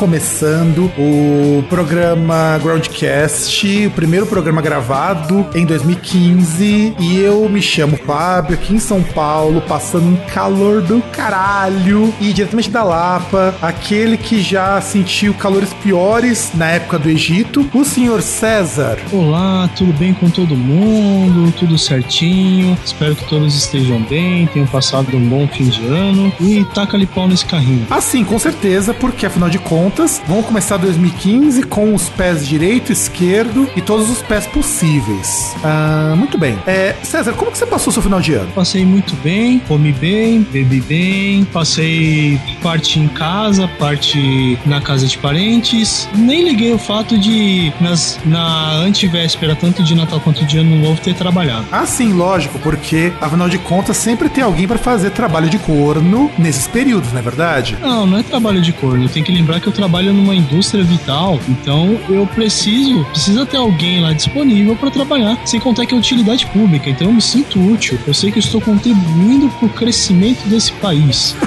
Começando o programa Groundcast, o primeiro programa gravado em 2015. E eu me chamo Fábio, aqui em São Paulo, passando um calor do caralho. E diretamente da Lapa, aquele que já sentiu calores piores na época do Egito, o senhor César. Olá, tudo bem com todo mundo? Tudo certinho? Espero que todos estejam bem, tenham passado um bom fim de ano. E taca-lhe pau nesse carrinho. Ah, sim, com certeza, porque afinal de contas, vamos começar 2015 com os pés direito, esquerdo e todos os pés possíveis. Ah, muito bem. É, César, como que você passou seu final de ano? Passei muito bem, comi bem, bebi bem, passei parte em casa, parte na casa de parentes. Nem liguei o fato de, nas, na antivéspera, tanto de Natal quanto de Ano Novo, ter trabalhado. Ah, sim, lógico, porque afinal de contas sempre tem alguém para fazer trabalho de corno nesses períodos, não é verdade? Não, não é trabalho de corno. Tem que lembrar que eu trabalho numa indústria vital, então eu preciso, precisa ter alguém lá disponível para trabalhar. Sem contar que é utilidade pública, então eu me sinto útil. Eu sei que eu estou contribuindo para o crescimento desse país.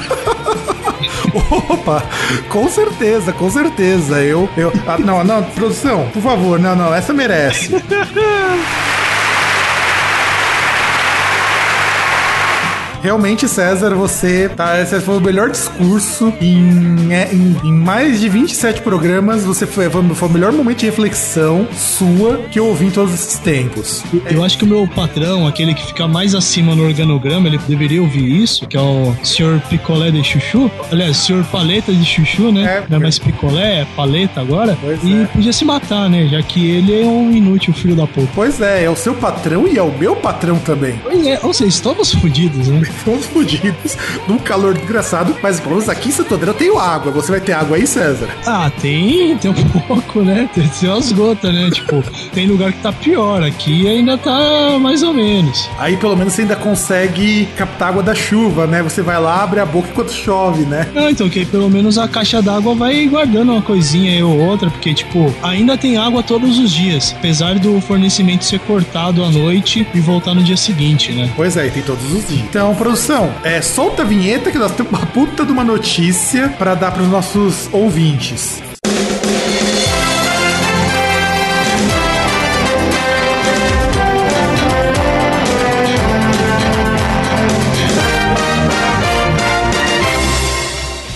Opa, com certeza, com certeza. Eu, eu, ah, não, não, produção, por favor, não, não, essa merece. Realmente, César, você tá. Esse foi o melhor discurso em, é, em, em mais de 27 programas. Você foi, foi, foi o melhor momento de reflexão sua que eu ouvi em todos esses tempos. Eu acho que o meu patrão, aquele que fica mais acima no organograma, ele deveria ouvir isso, que é o senhor Picolé de Chuchu. Aliás, senhor Paleta de Chuchu, né? É, Não é mais picolé, é paleta agora. Pois e é. podia se matar, né? Já que ele é um inútil filho da puta. Pois é, é o seu patrão e é o meu patrão também. Pois é, ou seja, estamos fodidos, né? Estamos fodidos, num calor desgraçado, mas pelo menos aqui em Santo André eu tenho água. Você vai ter água aí, César? Ah, tem, tem um pouco, né? Tem, tem umas gotas, né? Tipo, tem lugar que tá pior. Aqui ainda tá mais ou menos. Aí pelo menos você ainda consegue captar água da chuva, né? Você vai lá, abre a boca enquanto chove, né? Não, então que aí pelo menos a caixa d'água vai guardando uma coisinha aí ou outra, porque, tipo, ainda tem água todos os dias, apesar do fornecimento ser cortado à noite e voltar no dia seguinte, né? Pois é, tem todos os dias. Então, produção, é, solta a vinheta que nós temos uma puta de uma notícia pra dar pros nossos ouvintes.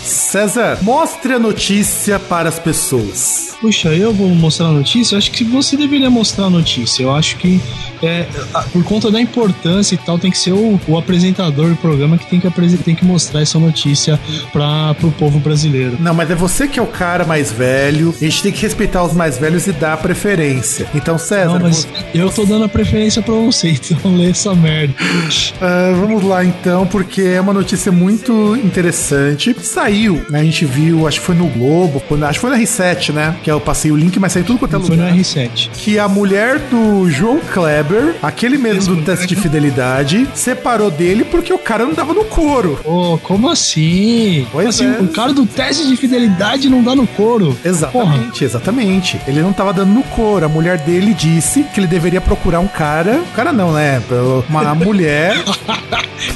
César, mostre a notícia para as pessoas. Puxa, eu vou mostrar a notícia? Eu acho que você deveria mostrar a notícia. Eu acho que é, por conta da importância e tal, tem que ser o, o apresentador do programa que tem que, tem que mostrar essa notícia para o povo brasileiro. Não, mas é você que é o cara mais velho. A gente tem que respeitar os mais velhos e dar preferência. Então, César, Não, mas eu tô dando a preferência pra você, então lê essa merda. Ah, vamos lá então, porque é uma notícia muito interessante. Saiu, né? A gente viu, acho que foi no Globo, acho que foi na R7, né? Que eu passei o link, mas saiu tudo quanto é Foi no lugar. R7. Que a mulher do João Kleber, aquele mesmo do teste de fidelidade, separou dele porque o cara não dava no couro. Ô, como assim? Pois assim, é. o cara do teste de fidelidade não dá no couro. Porra. Exatamente, exatamente. Ele não tava dando no couro. A mulher dele disse que ele deveria procurar um cara. Um cara não, né? Uma mulher.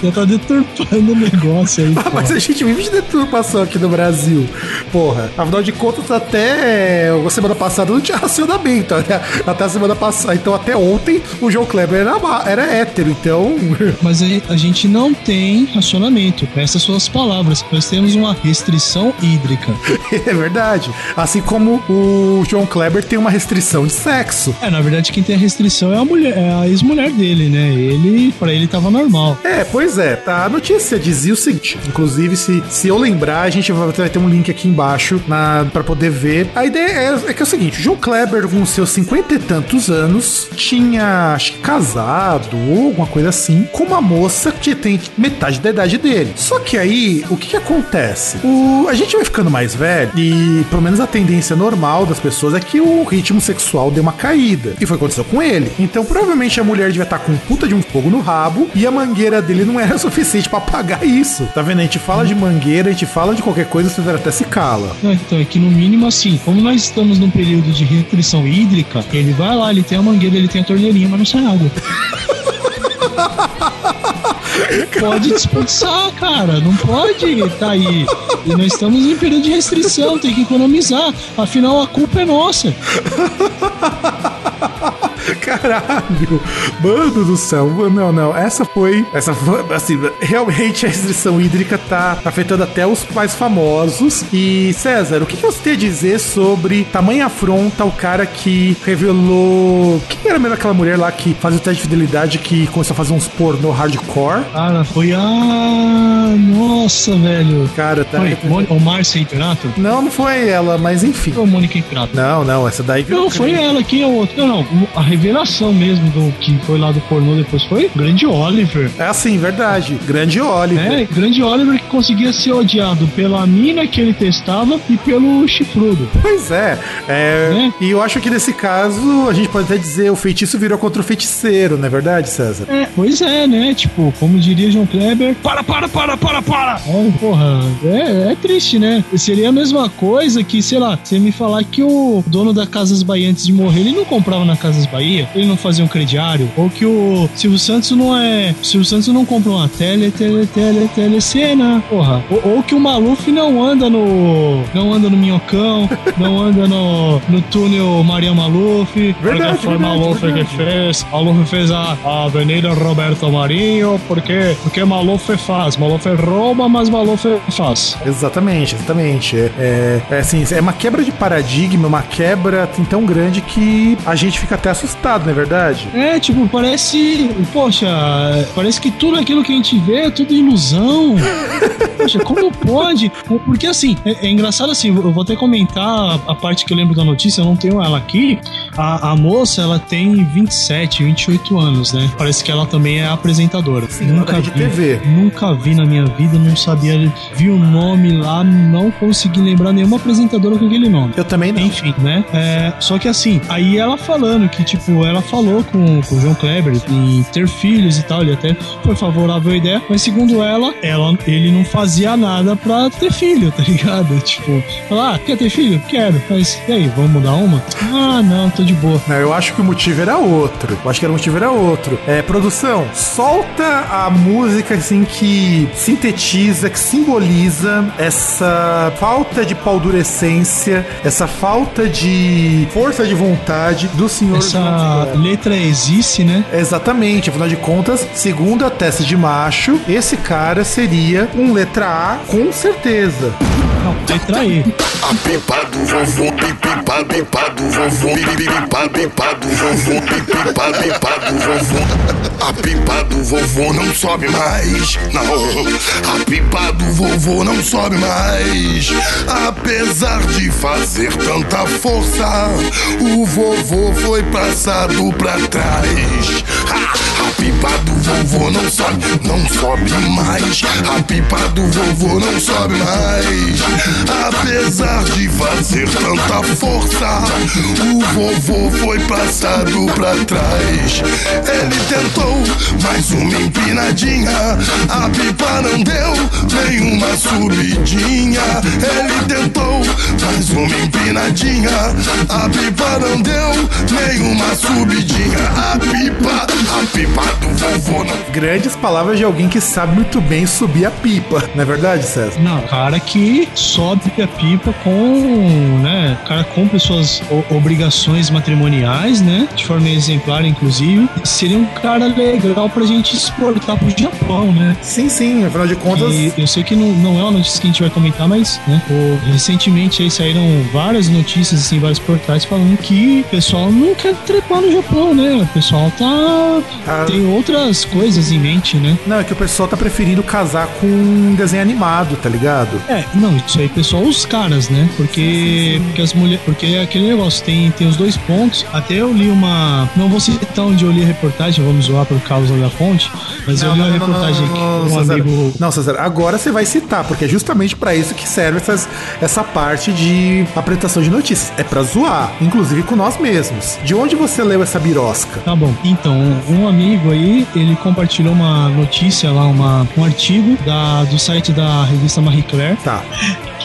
Já tá deturpando o negócio aí, Ah, mas a gente vive de deturpação aqui no Brasil. Porra, afinal de contas, até a semana passada não tinha racionamento. Né? Até a semana passada, então até ontem o João Kleber era, era hétero, então. Mas a gente não tem racionamento. Essas são as palavras. Nós temos uma restrição hídrica. é verdade. Assim como o João Kleber tem uma restrição de sexo. É, na verdade, quem tem a restrição é a mulher, é a ex-mulher dele, né? Ele, para ele, tava normal. É, pois é. Tá, a notícia dizia o seguinte: inclusive, se, se eu lembrar, a gente vai, vai ter um link aqui embaixo na, pra poder ver. A ideia é, é que é o seguinte: o João Kleber, com seus cinquenta e tantos anos, tinha, acho que casado ou alguma coisa assim, com uma moça que tem metade da idade dele. Só que aí, o que, que acontece? O, a gente vai ficando mais velho e, pelo menos, a tendência normal das pessoas é que o ritmo sexual dê uma caída. E foi o que aconteceu com ele. Então, provavelmente a mulher devia estar com um puta de um fogo no rabo e a mangueira dele não era suficiente para apagar isso. Tá vendo? A gente fala de mangueira, a gente fala de qualquer coisa, você até se cala. então, é que no mínimo assim, como nós estamos num período de restrição hídrica, ele vai lá, ele tem a mangueira, ele tem a torneirinha, mas não sai água. pode desperdiçar, cara. Não pode tá aí. E nós estamos em período de restrição, tem que economizar. Afinal, a culpa é nossa. Caralho! Mano do céu, não, não. Essa foi. Essa foi. Assim, realmente a restrição hídrica tá afetando até os mais famosos. E, César, o que você tem a dizer sobre tamanha afronta o cara que revelou. Quem era mesmo aquela mulher lá que fazia o teste de fidelidade que começou a fazer uns pornô hardcore? Cara, foi a. Nossa, velho. Cara, tá. Foi o Márcia Imperato? Não, não foi ela, mas enfim. Foi a Mônica Imperato. Não, não, essa daí. Não, foi ela, quem é o outro? Não, não. A revelação mesmo do que foi lá do pornô depois foi Grande Oliver. É assim, verdade. Grande Oliver. É, Grande Oliver que conseguia ser odiado pela mina que ele testava e pelo chifrudo. Pois é. é, é. E eu acho que nesse caso a gente pode até dizer o feitiço virou contra o feiticeiro, não é verdade, César? É, pois é, né? Tipo, como diria João Kleber, para, para, para, para, para! É, porra, é, é triste, né? Seria a mesma coisa que, sei lá, você me falar que o dono da Casas Bahia antes de morrer, ele não comprava na Casas Bahia, ele não fazia um crediário, ou que o Silvio Santos não é. O Silvio Santos não compra uma tele, tele, tele, telecena, porra. Ou, ou, que o Maluf não anda no. Não anda no Minhocão, não anda no, no túnel Maria Maluf. Verdade, foi verdade, Maluf verdade. que fez. Maluf fez a, a Avenida Roberto Marinho, porque, porque Maluf faz. Maluf rouba, mas Maluf faz. Exatamente, exatamente. É, é, é assim, é uma quebra de paradigma, uma quebra assim, tão grande que a gente fica até assustado, não é verdade? É, tipo, parece. Poxa, parece que tudo aquilo que a gente vê é tudo ilusão. Poxa, como pode? Porque assim, é, é engraçado assim, eu vou até comentar a parte que eu lembro da notícia, eu não tenho ela aqui. A, a moça, ela tem 27, 28 anos, né? Parece que ela também é apresentadora. Sim, nunca vi, TV. Nunca vi na minha vida, não sabia. Vi o nome lá, não consegui lembrar nenhuma apresentadora com aquele nome. Eu também não. Enfim, né? É, só que assim, aí ela falando que, tipo, ela falou com, com o João Kleber em ter filhos e tal, ele até foi favorável à ideia, mas segundo ela, ela ele não fazia nada pra ter filho, tá ligado? Tipo, falar, ah, quer ter filho? Quero, mas e aí, vamos mudar uma? Ah, não, tô de boa. Não, eu acho que o motivo era outro. Eu acho que era o motivo era outro. É, produção, solta a música assim que sintetiza, que simboliza essa falta de paldurecência, essa falta de força de vontade do senhor Essa letra existe, né? Exatamente, afinal de contas, segundo a testa de macho, esse cara seria um letra A com certeza. Não, letra E. A pipa do vovô, pipa, pipa do vovô, pipa, pipa do vovô, pipa, pipa do vovô. A pipa do vovô não sobe mais, não. A pipa do vovô não sobe mais. Apesar de fazer tanta força, o vovô foi passado pra trás. Ha! A pipa do vovô não sobe, não sobe mais. A pipa do vovô não sobe mais. Apesar de fazer tanta força, o vovô foi passado pra trás. Ele tentou mais uma empinadinha, a pipa não deu nenhuma subidinha. Ele tentou mais uma empinadinha, a pipa não deu nenhuma subidinha. A pipa, a pipa Grandes palavras de alguém que sabe muito bem subir a pipa, não é verdade, César? Não, cara que sobe a pipa com, né, o cara cumpre suas obrigações matrimoniais, né, de forma exemplar, inclusive, seria um cara legal pra gente exportar pro Japão, né. Sim, sim, afinal de contas. E eu sei que não, não é uma notícia que a gente vai comentar, mas né, o- recentemente aí saíram várias notícias, assim, vários portais falando que o pessoal não quer trepar no Japão, né? O pessoal tá. Ah. Tem outras coisas em mente, né? Não, é que o pessoal tá preferindo casar com um desenho animado, tá ligado? É, não, isso aí, pessoal, os caras, né? Porque, porque as mulheres. Porque aquele negócio, tem, tem os dois pontos. Até eu li uma. Não vou citar onde eu li a reportagem, vamos zoar por causa da fonte, mas eu li uma reportagem aqui com um amigo. Não, César, agora você vai citar, porque é justamente pra isso que serve essas, essa parte de apresentação de notícias. É pra zoar, inclusive com nós mesmos. De onde você leu essa birosca? Tá bom. Então, um amigo aí, ele compartilhou uma notícia lá, uma, um artigo da, do site da revista Marie Claire, Tá.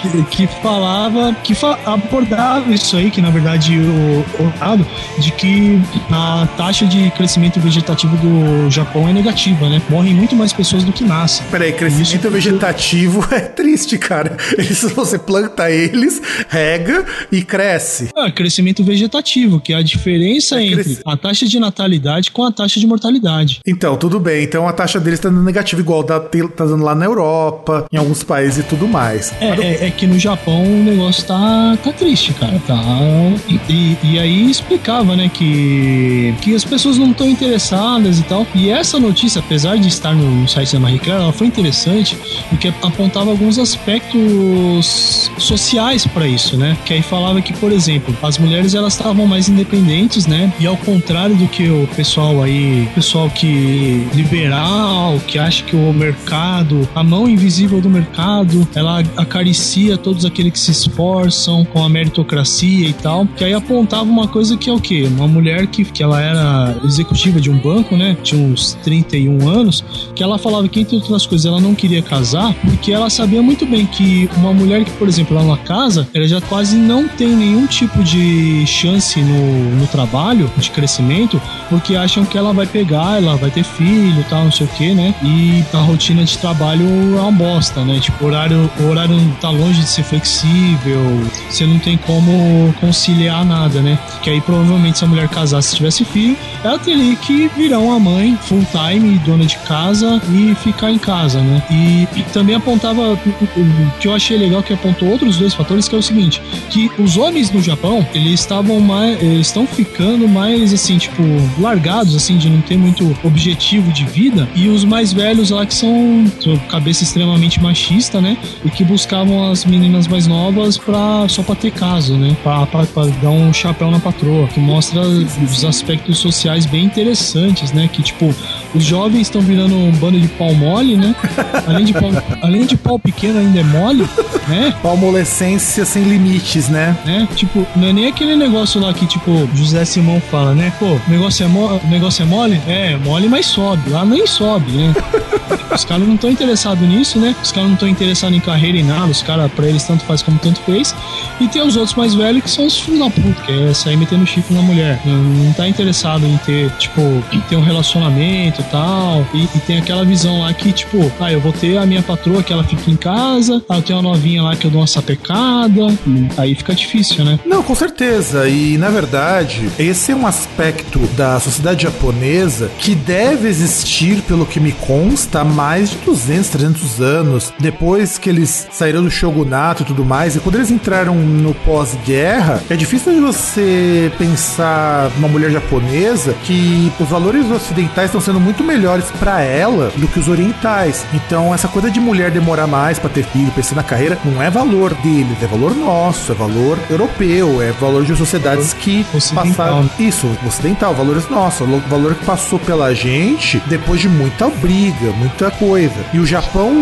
que, que falava, que fa- abordava isso aí, que na verdade o, o dado de que a taxa de crescimento vegetativo do Japão é negativa, né? Morrem muito mais pessoas do que nascem. Peraí, crescimento Isso- vegetativo é triste, cara. Eles, você planta eles, rega e cresce. Ah, crescimento vegetativo, que é a diferença É entre a taxa de natalidade com a taxa de mortalidade. Então, tudo bem. Então a taxa deles tá dando negativo, igual tá, tá dando lá na Europa, em alguns países e tudo mais. É, é, é que no Japão o negócio tá, tá triste, cara. Tá. E, e aí explicava, né, que, que as pessoas não estão interessadas e tal. E essa notícia, apesar de estar no, site da Marie Claire, ela foi interessante porque apontava alguns aspectos sociais para isso, né? Que aí falava que, por exemplo, as mulheres elas estavam mais independentes, né? E ao contrário do que o pessoal aí, pessoal que liberal, que acha que o mercado, a mão invisível do mercado, ela acaricia todos aqueles que se esforçam com a meritocracia e tal. Que aí apontava uma coisa que é o quê? Uma mulher que, que ela era executiva de um banco, né? Tinha uns 31 anos, que ela falava que, entre outras coisas, ela não queria casar porque ela sabia muito bem que uma mulher que, por exemplo, ela na casa, ela já quase não tem nenhum tipo de chance no, no trabalho, de crescimento, porque acham que ela vai pegar, ela vai ter filho tal, não sei o que, né? E a rotina de trabalho é uma bosta, né? Tipo, o horário, o horário tá longe de ser flexível, você não tem como conciliar nada, né? Que aí provavelmente se a mulher casasse se tivesse filho, ela teria que virar uma mãe full time, dona de casa e ficar em casa, né? E, e também apontava o que eu achei legal que apontou outros dois fatores, que é o seguinte, que os homens no Japão, eles estavam mais, eles estão ficando mais assim, tipo, largados assim de não ter muito objetivo de vida, e os mais velhos lá que são cabeça extremamente machista, né? E que buscavam as meninas mais novas pra, só pra ter caso, né? Pra dar um chapéu na patroa, que mostra os aspectos sociais bem interessantes, né? Que tipo, os jovens estão virando um bando de pau mole, né? Além de pau, além de pau pequeno ainda é mole, né? Palmolescência sem limites, né? né? Tipo, não é nem aquele negócio lá que, tipo, José Simão fala, né? Pô, o negócio é, mo negócio é mole? É, mole, mas sobe. Lá nem sobe, né? Os caras não estão interessados nisso, né? Os caras não estão interessados em carreira e nada. Os caras, pra eles, tanto faz como tanto fez. E tem os outros mais velhos que são os filhos da puta, que é sair metendo chifre na mulher. Não, não tá interessado em ter, tipo, em ter um relacionamento tal. E, e tem aquela visão lá que, tipo, ah, eu vou ter a minha patroa que ela fica em casa. Ah, eu tenho uma novinha lá que eu dou uma sapecada. Aí fica difícil, né? Não, com certeza. E na verdade, esse é um aspecto da sociedade japonesa que deve existir, pelo que me consta, há mais de 200, 300 anos. Depois que eles saíram do shogunato e tudo mais, e quando eles entraram no pós-guerra, é difícil de você pensar uma mulher japonesa que os valores ocidentais estão sendo muito melhores para ela do que os orientais. Então, essa coisa de mulher demorar mais para ter filho, pensar na carreira, não é valor deles, é valor nosso, é valor europeu, é valor de sociedades que passaram. Isso, ocidental, valores nossos, valo- valor que passou pela gente depois de muita briga, muita coisa. E o Japão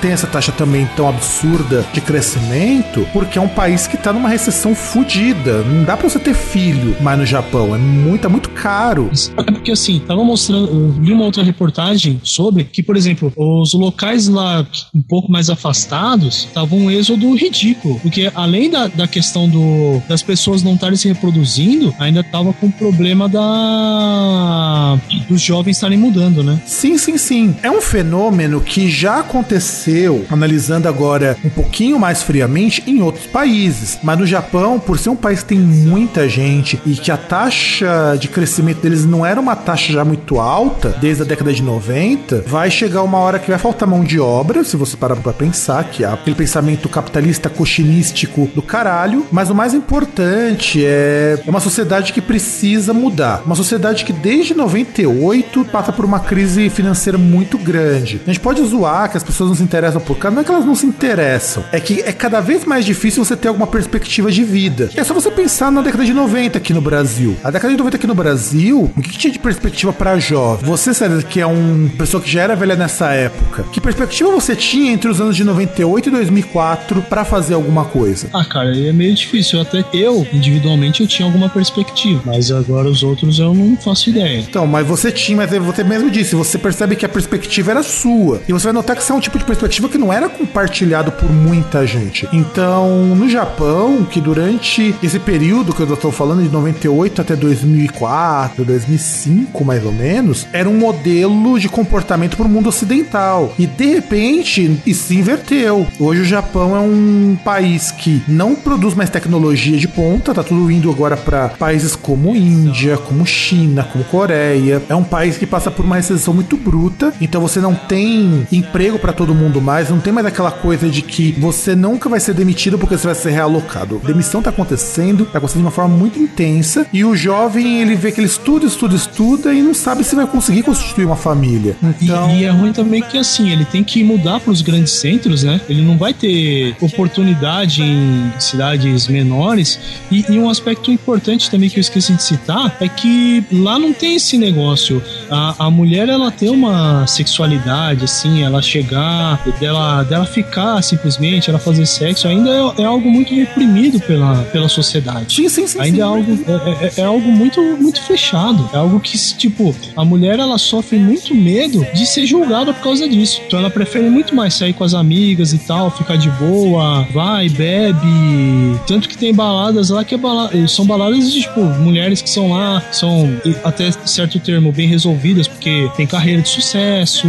tem essa taxa também tão absurda de crescimento porque é um país que tá numa recessão fodida. Não dá pra você ter filho mais no Japão, é muito, é muito caro. porque assim, tava mostrando, uma outra reportagem sobre que, por exemplo, os locais lá um pouco mais afastados estavam um êxodo ridículo, porque além da, da questão do, das pessoas não estarem se reproduzindo, ainda tava com o problema da dos jovens estarem mudando, né? Sim, sim, sim. É um fenômeno que já aconteceu, analisando agora um pouquinho mais friamente, em outros países. Mas no Japão, por ser um país que tem muita gente e que a taxa de crescimento deles não era uma taxa já muito alta, desde a década de 90, vai chegar uma hora que vai faltar mão de obra, se você parar pra pensar, que é aquele pensamento capitalista cochinístico do caralho. Mas o mais importante é, é uma sociedade que precisa mudar. Uma sociedade que desde 98 passa por uma crise financeira muito grande. A gente pode zoar que as pessoas não se interessam por cara, não é que elas não se interessam, é que é cada vez mais difícil você ter alguma perspectiva de vida. É só você pensar na década de 90 aqui no Brasil. A década de 90 aqui no Brasil, o que tinha de perspectiva para jovem? Você, César, que é uma pessoa que já era velha nessa época, que perspectiva você tinha entre os anos de 98 e 2004 para fazer alguma coisa? Ah, cara, é meio difícil. Até eu, individualmente, eu tinha alguma perspectiva. Mas agora os outros eu não faço ideia. Então, mas você tinha, mas você mesmo disse, você percebe que a perspectiva era sua. E você vai notar que isso é um tipo de perspectiva que não era compartilhado por muita gente. Então, no Japão, que durante esse período que eu estou falando, de 98 até 2004, 2005 mais ou menos, era um modelo de comportamento para o mundo ocidental. E de repente, isso se inverteu. Hoje o Japão é um país que não produz mais tecnologia de ponta, tá tudo indo agora para países como Índia, como China, como Coreia. É um país que passa por uma recessão muito bruta, então você não tem emprego para todo mundo mais, não tem mais aquela coisa de que você nunca vai ser demitido porque você vai ser realocado. Demissão tá acontecendo, tá acontecendo de uma forma muito intensa, e o jovem ele vê que ele estuda, estuda, estuda e não sabe se vai conseguir constituir uma família. Então... E, e é ruim também que assim, ele tem que mudar para os grandes centros, né? Ele não vai ter oportunidade em cidades menores. E, e um aspecto importante também que eu esqueci de citar é que lá não tem esse negócio. A, a mulher ela tem uma sexualidade, assim, ela chegar, dela, dela ficar simplesmente, ela fazer sexo, ainda é, é algo muito reprimido pela, pela sociedade. Sim, sim, sim. Ainda sim, é algo, é, é, é algo muito, muito fechado. É algo que, tipo, a mulher ela sofre muito medo de ser julgada por causa disso. Então ela prefere muito mais sair com as amigas e tal, ficar de boa, vai, bebe. Tanto que tem baladas lá que é bala... são baladas de, tipo, mulheres que são lá, são até certo termo bem resolvidas, porque tem carreira de sucesso,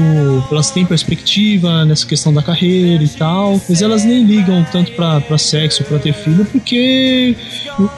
elas têm perspectiva nessa questão da carreira e tal, mas elas nem ligam tanto pra, pra sexo, pra ter filho, porque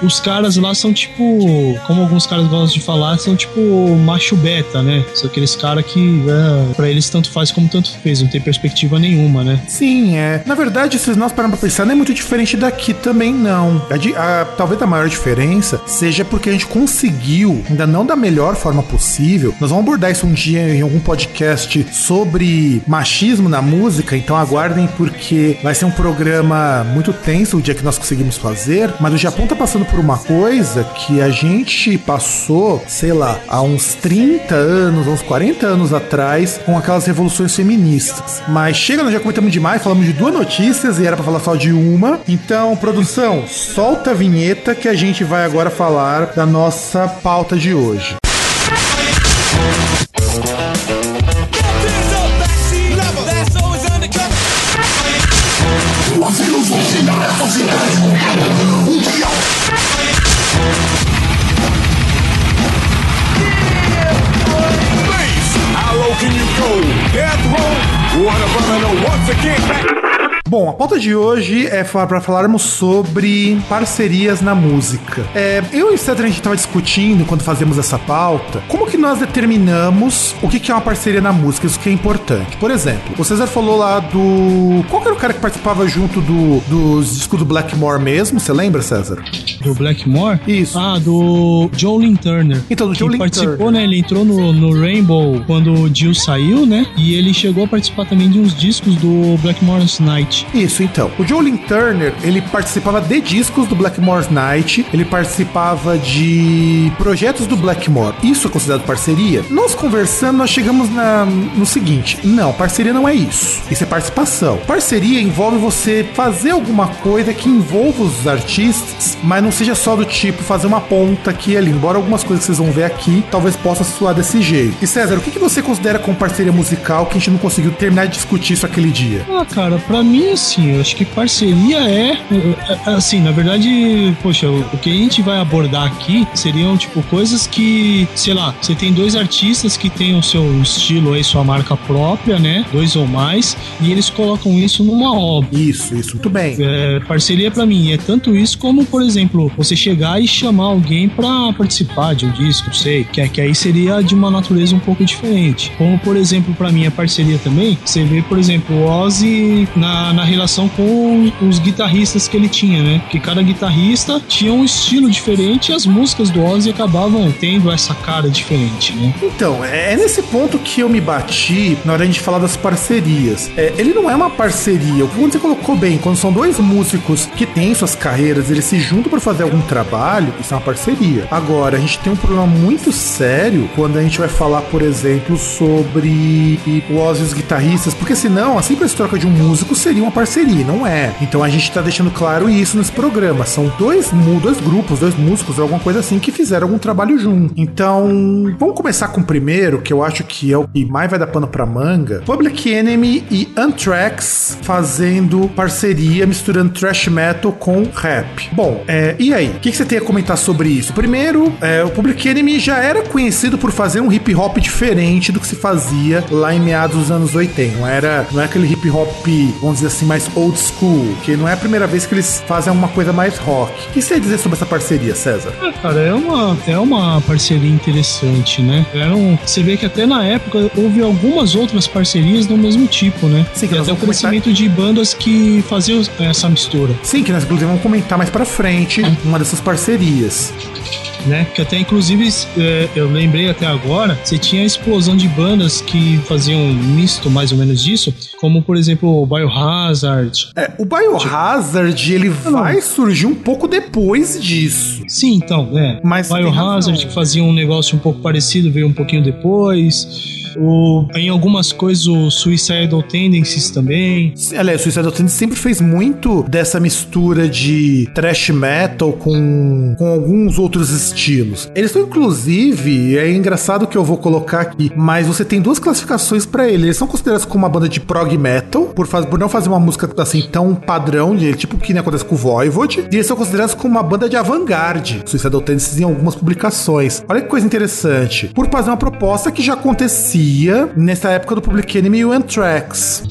os caras lá são tipo, como alguns caras gostam de falar, são tipo macho beta, né? Aqueles caras que é, pra eles tanto faz como tanto fez, não tem perspectiva nenhuma, né? Sim, é. Na verdade, se nós pararmos pra pensar, não é muito diferente daqui também, não. A, a, talvez a maior diferença seja porque a gente conseguiu, ainda não da melhor forma possível, nós vamos abordar isso um dia em algum podcast sobre machismo na música, então aguardem porque vai ser um programa muito tenso o dia que nós conseguimos fazer, mas o Japão tá passando por uma coisa que a gente passou, sei lá, há uns 30 anos, uns 40 anos atrás, com aquelas revoluções feministas. Mas chega, nós já comentamos demais, falamos de duas notícias e era para falar só de uma. Então, produção, solta a vinheta que a gente vai agora falar da nossa pauta de hoje. A brother once again back. Bom, a pauta de hoje é para falarmos sobre parcerias na música. É, eu e o César a gente estava discutindo quando fazemos essa pauta como que nós determinamos o que, que é uma parceria na música, isso que é importante. Por exemplo, o César falou lá do. Qual era o cara que participava junto do, dos discos do Blackmore mesmo? Você lembra, César? Do Blackmore? Isso. Ah, do Joe Lynn Turner. Então, do Joe Lynn participou, Turner. né? Ele entrou no, no Rainbow quando o Jill saiu, né? E ele chegou a participar também de uns discos do Blackmore's Night. Isso, então. O Jolin Turner, ele participava de discos do Blackmore's Night, ele participava de projetos do Blackmore. Isso é considerado parceria? Nós conversando, nós chegamos na, no seguinte: não, parceria não é isso. Isso é participação. Parceria envolve você fazer alguma coisa que envolva os artistas, mas não seja só do tipo fazer uma ponta aqui e ali. Embora algumas coisas que vocês vão ver aqui talvez possa soar desse jeito. E César, o que, que você considera como parceria musical que a gente não conseguiu terminar de discutir isso aquele dia? Ah, cara, pra mim, assim, eu acho que parceria é, é, é. Assim, na verdade, poxa, o que a gente vai abordar aqui seriam, tipo, coisas que, sei lá, você tem dois artistas que têm o seu estilo aí, sua marca própria, né? Dois ou mais, e eles colocam isso numa obra. Isso, isso, muito bem. É, parceria para mim é tanto isso como, por exemplo, você chegar e chamar alguém para participar de um disco, sei, que, é, que aí seria de uma natureza um pouco diferente. Como, por exemplo, para mim a parceria também, você vê, por exemplo, o Ozzy na, na relação com os guitarristas que ele tinha, né? Que cada guitarrista tinha um estilo diferente e as músicas do Ozzy acabavam tendo essa cara diferente, né? Então, é, é nesse ponto que eu me bati na hora de falar das parcerias. É, ele não é uma parceria. O que você colocou bem, quando são dois músicos que têm suas carreiras, eles se juntam para fazer algum trabalho, isso é uma parceria. Agora, a gente tem um problema muito sério quando a gente vai falar, por exemplo, sobre o Ozzy e os guitarristas, porque senão a simples troca de um músico seria uma parceria, não é. Então a gente tá deixando claro isso nesse programa. São dois, dois grupos, dois músicos, alguma coisa assim, que fizeram algum trabalho junto. Então, vamos começar com o primeiro, que eu acho que é o que mais vai dar pano pra manga. Public Enemy e Anthrax fazendo parceria, misturando thrash metal com rap. Bom, é, e aí? O que, que, você tem a comentar sobre isso? Primeiro, é, o Public Enemy já era conhecido por fazer um hip hop diferente do que se fazia lá em meados dos anos 80. Não era, não é aquele hip hop, vamos dizer assim, mais old school, que não é a primeira vez que eles fazem uma coisa mais rock. O que você ia dizer sobre essa parceria, César? É, cara, é uma, é uma parceria interessante, né? Era um, você vê que até na época houve algumas outras parcerias do mesmo tipo, né? Sim, que e até o crescimento comentar... de bandas que faziam essa mistura. Sim, que nós inclusive vamos comentar mais pra frente uma dessas parcerias né? Que até, inclusive, é, eu lembrei até agora, você tinha a explosão de bandas que faziam um misto mais ou menos disso, como, por exemplo, o Biohazard. É, o Biohazard, ele vai surgir um pouco depois disso. Sim, então, é. Mas Biohazard, que fazia um negócio um pouco parecido, veio um pouquinho depois. O, em algumas coisas, o Suicidal Tendencies também. Aliás, o Suicidal Tendencies sempre fez muito dessa mistura de thrash metal com, com alguns outros estilos. Eles são, inclusive, é engraçado que eu vou colocar aqui, mas você tem duas classificações para eles. Eles são considerados como uma banda de prog metal, por, faz, por não fazer uma música assim tão padrão, de, tipo que nem acontece com o Voivod, e eles são considerados como uma banda de avant-garde, Suicidal Tendencies em algumas publicações. Olha que coisa interessante. Por fazer uma proposta que já acontecia nessa época do Public Enemy e o Anthrax.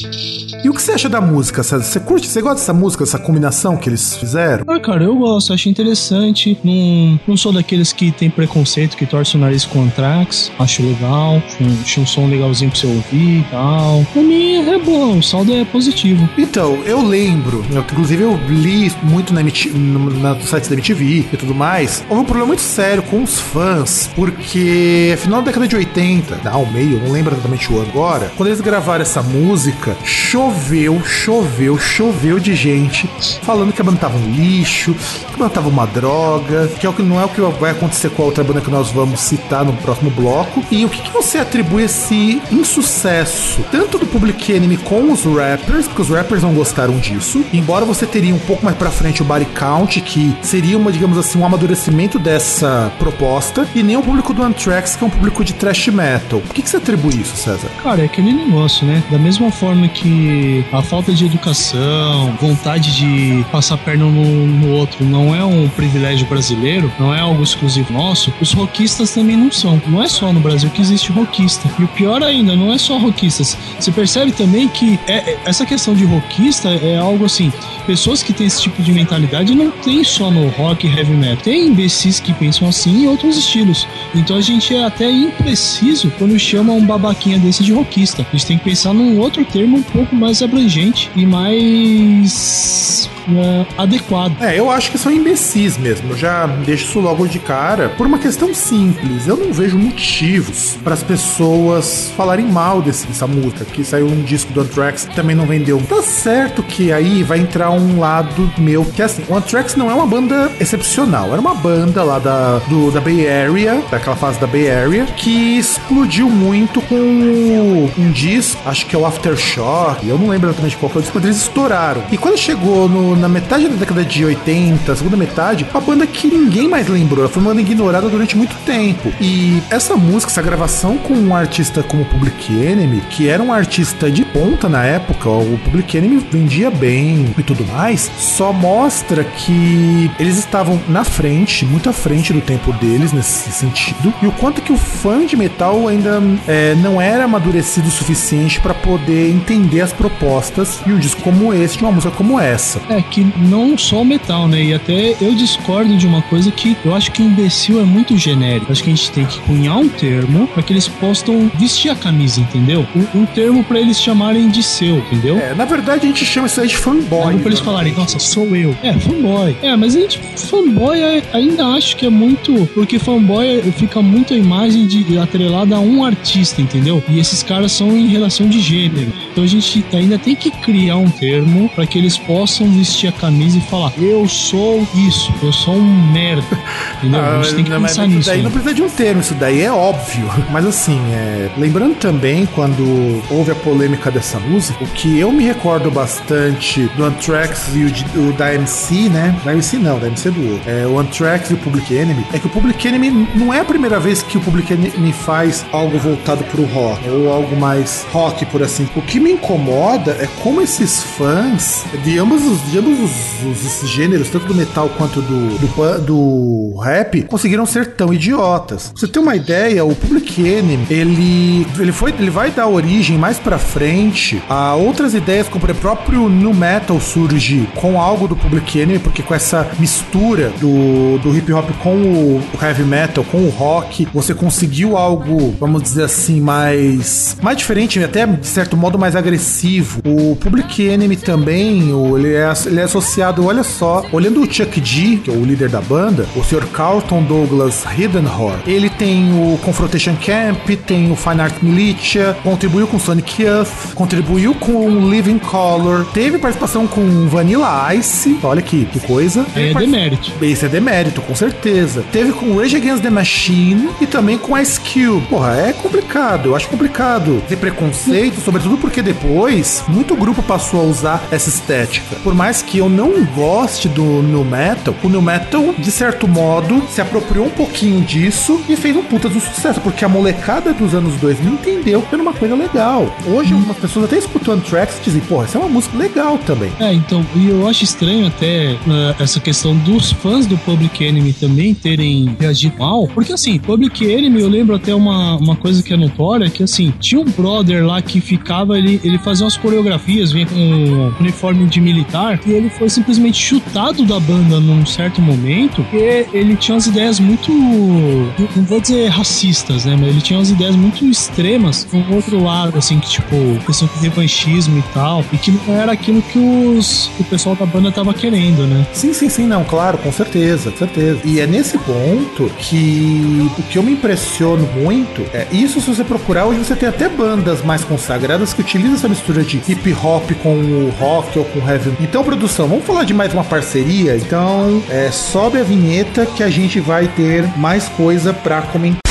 E o que você acha da música? Você curte? Você gosta dessa música, dessa combinação que eles fizeram? Ah, cara, eu gosto, acho interessante. Não, não sou daqueles que tem preconceito, que torce o nariz com Anthrax. Acho legal, acho um som legalzinho pra você ouvir e tal. Pra mim é bom, o saldo é positivo. Então, eu lembro, eu, inclusive eu li muito na, no, na site da MTV e tudo mais. Houve um problema muito sério com os fãs, porque final da década de 80, não, meio, não lembro exatamente o ano agora, quando eles gravaram essa música, choveu choveu, choveu, choveu de gente falando que a banda tava um lixo, que a banda tava uma droga, que é o que não é o que vai acontecer com a outra banda que nós vamos citar no próximo bloco. E o que, que você atribui esse insucesso, tanto do Public Enemy com os rappers, porque os rappers não gostaram disso, embora você teria um pouco mais pra frente o Body Count, que seria uma, digamos assim, um amadurecimento dessa proposta, e nem o público do Anthrax, que é um público de thrash metal. O que, que você atribui isso, César? Cara, é aquele negócio, né? Da mesma forma que a falta de educação, vontade de passar a perna no, no outro não é um privilégio brasileiro, não é algo exclusivo nosso, os rockistas também não são. Não é só no Brasil que existe rockista. E o pior ainda, não é só rockistas. Você percebe também que é, é essa questão de rockista é algo assim, pessoas que têm esse tipo de mentalidade não tem só no rock e heavy metal. Tem imbecis que pensam assim em outros estilos. Então a gente é até impreciso quando chama um babaquinha desse de rockista. A gente tem que pensar num outro termo um pouco mais abrangente e mais é, adequado. É, eu acho que são imbecis mesmo. Eu já deixo isso logo de cara por uma questão simples. Eu não vejo motivos para as pessoas falarem mal desse, dessa música, que saiu um disco do Anthrax que também não vendeu. Tá certo que aí vai entrar um lado meu, que é assim, o Anthrax não é uma banda excepcional, era uma banda lá da, do, da Bay Area, daquela fase da Bay Area, que explodiu muito com um disco, acho que é o Aftershock, eu não lembro exatamente qual foi o disco, mas eles estouraram. E quando chegou no, na metade da década de 80, segunda metade, a banda que ninguém mais lembrou, ela foi uma banda ignorada durante muito tempo. E essa música, essa gravação com um artista como Public Enemy, que era um artista de ponta na época, o Public Enemy vendia bem e tudo mais, só mostra que eles estavam na frente, muito à frente do tempo deles nesse sentido, e o quanto que o fã de metal ainda é, não era amadurecido o suficiente para poder entender as propostas e um disco como esse, de uma música como essa. É que não só o metal, né? E até eu discordo de uma coisa que eu acho que imbecil é muito genérico. Acho que a gente tem que cunhar um termo para que eles possam vestir a camisa, entendeu? Um, um termo para eles chamarem de seu, entendeu? É, na verdade a gente chama isso aí de fanboy. Algo pra eles falarem, nossa, sou eu. É, fanboy. É, mas a gente, fanboy é, ainda acho que é muito. Porque fanboy fica muito a imagem de atrelada a um artista, entendeu? E esses caras são em relação de gênero. Então a gente ainda tem que criar um termo para que eles possam vestir a camisa e falar: eu sou isso, eu sou um merda. Entendeu? Ah, a gente tem que não, mas pensar isso nisso. daí né? não precisa de um termo, isso daí é óbvio. Mas assim, é, lembrando também quando houve a polêmica dessa música, o que eu me recordo bastante do Anthrax e o, o da MC, né? Da MC não, da MC do outro. É, o Anthrax e o Public Enemy, é que o Public Enemy não é a primeira vez que o Public Enemy faz algo voltado pro rock, ou algo mais rock, por assim. O que me incomoda é como esses fãs de ambos os, de ambos os, os gêneros, tanto do metal quanto do, do, do rap, conseguiram ser tão idiotas. Você ter uma ideia, o Public Enemy, ele, ele, foi, ele vai dar origem mais pra frente a outras ideias, como o próprio New Metal surge com algo do Public Enemy, porque com essa mistura do, do hip hop com o, heavy metal, com o rock, você conseguiu algo, vamos dizer assim, mais, mais diferente, até de certo modo mais agressivo. O Public Enemy também, ele, é, ele é associado, olha só, olhando o Chuck D, que é o líder da banda, o Sr. Carlton Douglas Hiddenhor, ele tem o Confrontation Camp, tem o Fine Art Militia, contribuiu com Sonic Youth, contribuiu com Living Color, teve participação com Vanilla Ice, olha que, que coisa. Aí é Teve demérito. esse é demérito, com certeza. Teve com Rage Against the Machine e também com Ice Cube. Porra, é complicado, eu acho complicado ter preconceito, sobretudo porque depois muito grupo passou a usar essa estética. Por mais que eu não goste do New Metal, o New Metal, de certo modo, se apropriou um pouquinho disso e fez um puta do sucesso, porque a molecada dos anos 2000 entendeu que era uma coisa legal. Hoje, algumas pessoas até escutando tracks e dizem, porra, essa é uma música legal também. É, então, e eu acho estranho até eh, essa questão dos fãs do Public Enemy também terem reagido mal, porque assim, Public Enemy, eu lembro até uma, uma coisa que é notória, que assim, tinha um brother lá que ficava, ele, ele fazia umas coreografias, vinha com um uniforme de militar, e ele foi simplesmente chutado da banda num certo momento, porque ele tinha umas ideias muito, não vou dizer racistas, né, mas ele tinha umas ideias muito extremas com o outro lado, assim, que tipo, questão de revanchismo e tal, e que não era aquilo que, os, o pessoal da banda tava querendo, né? Sim, sim, sim, não, claro, com certeza, com certeza. E é nesse ponto que o que eu me impressiono muito é isso se você procurar, hoje você tem até bandas mais consagradas que utilizam essa mistura de hip hop com o rock ou com heavy. Então, produção, vamos falar de mais uma parceria? Então, é, sobe a vinheta que a gente vai ter mais coisa pra comentar.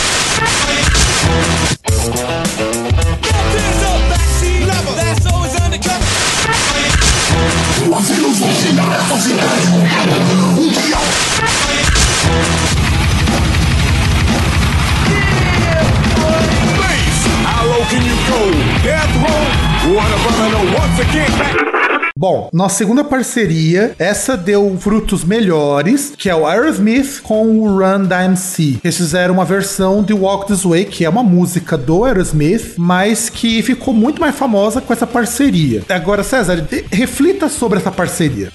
Bom, nossa segunda parceria, essa deu frutos melhores, que é o Aerosmith com o Run DMC. Eles fizeram uma versão de Walk This Way, que é uma música do Aerosmith, mas que ficou muito mais famosa com essa parceria. Agora, César, reflita sobre essa parceria.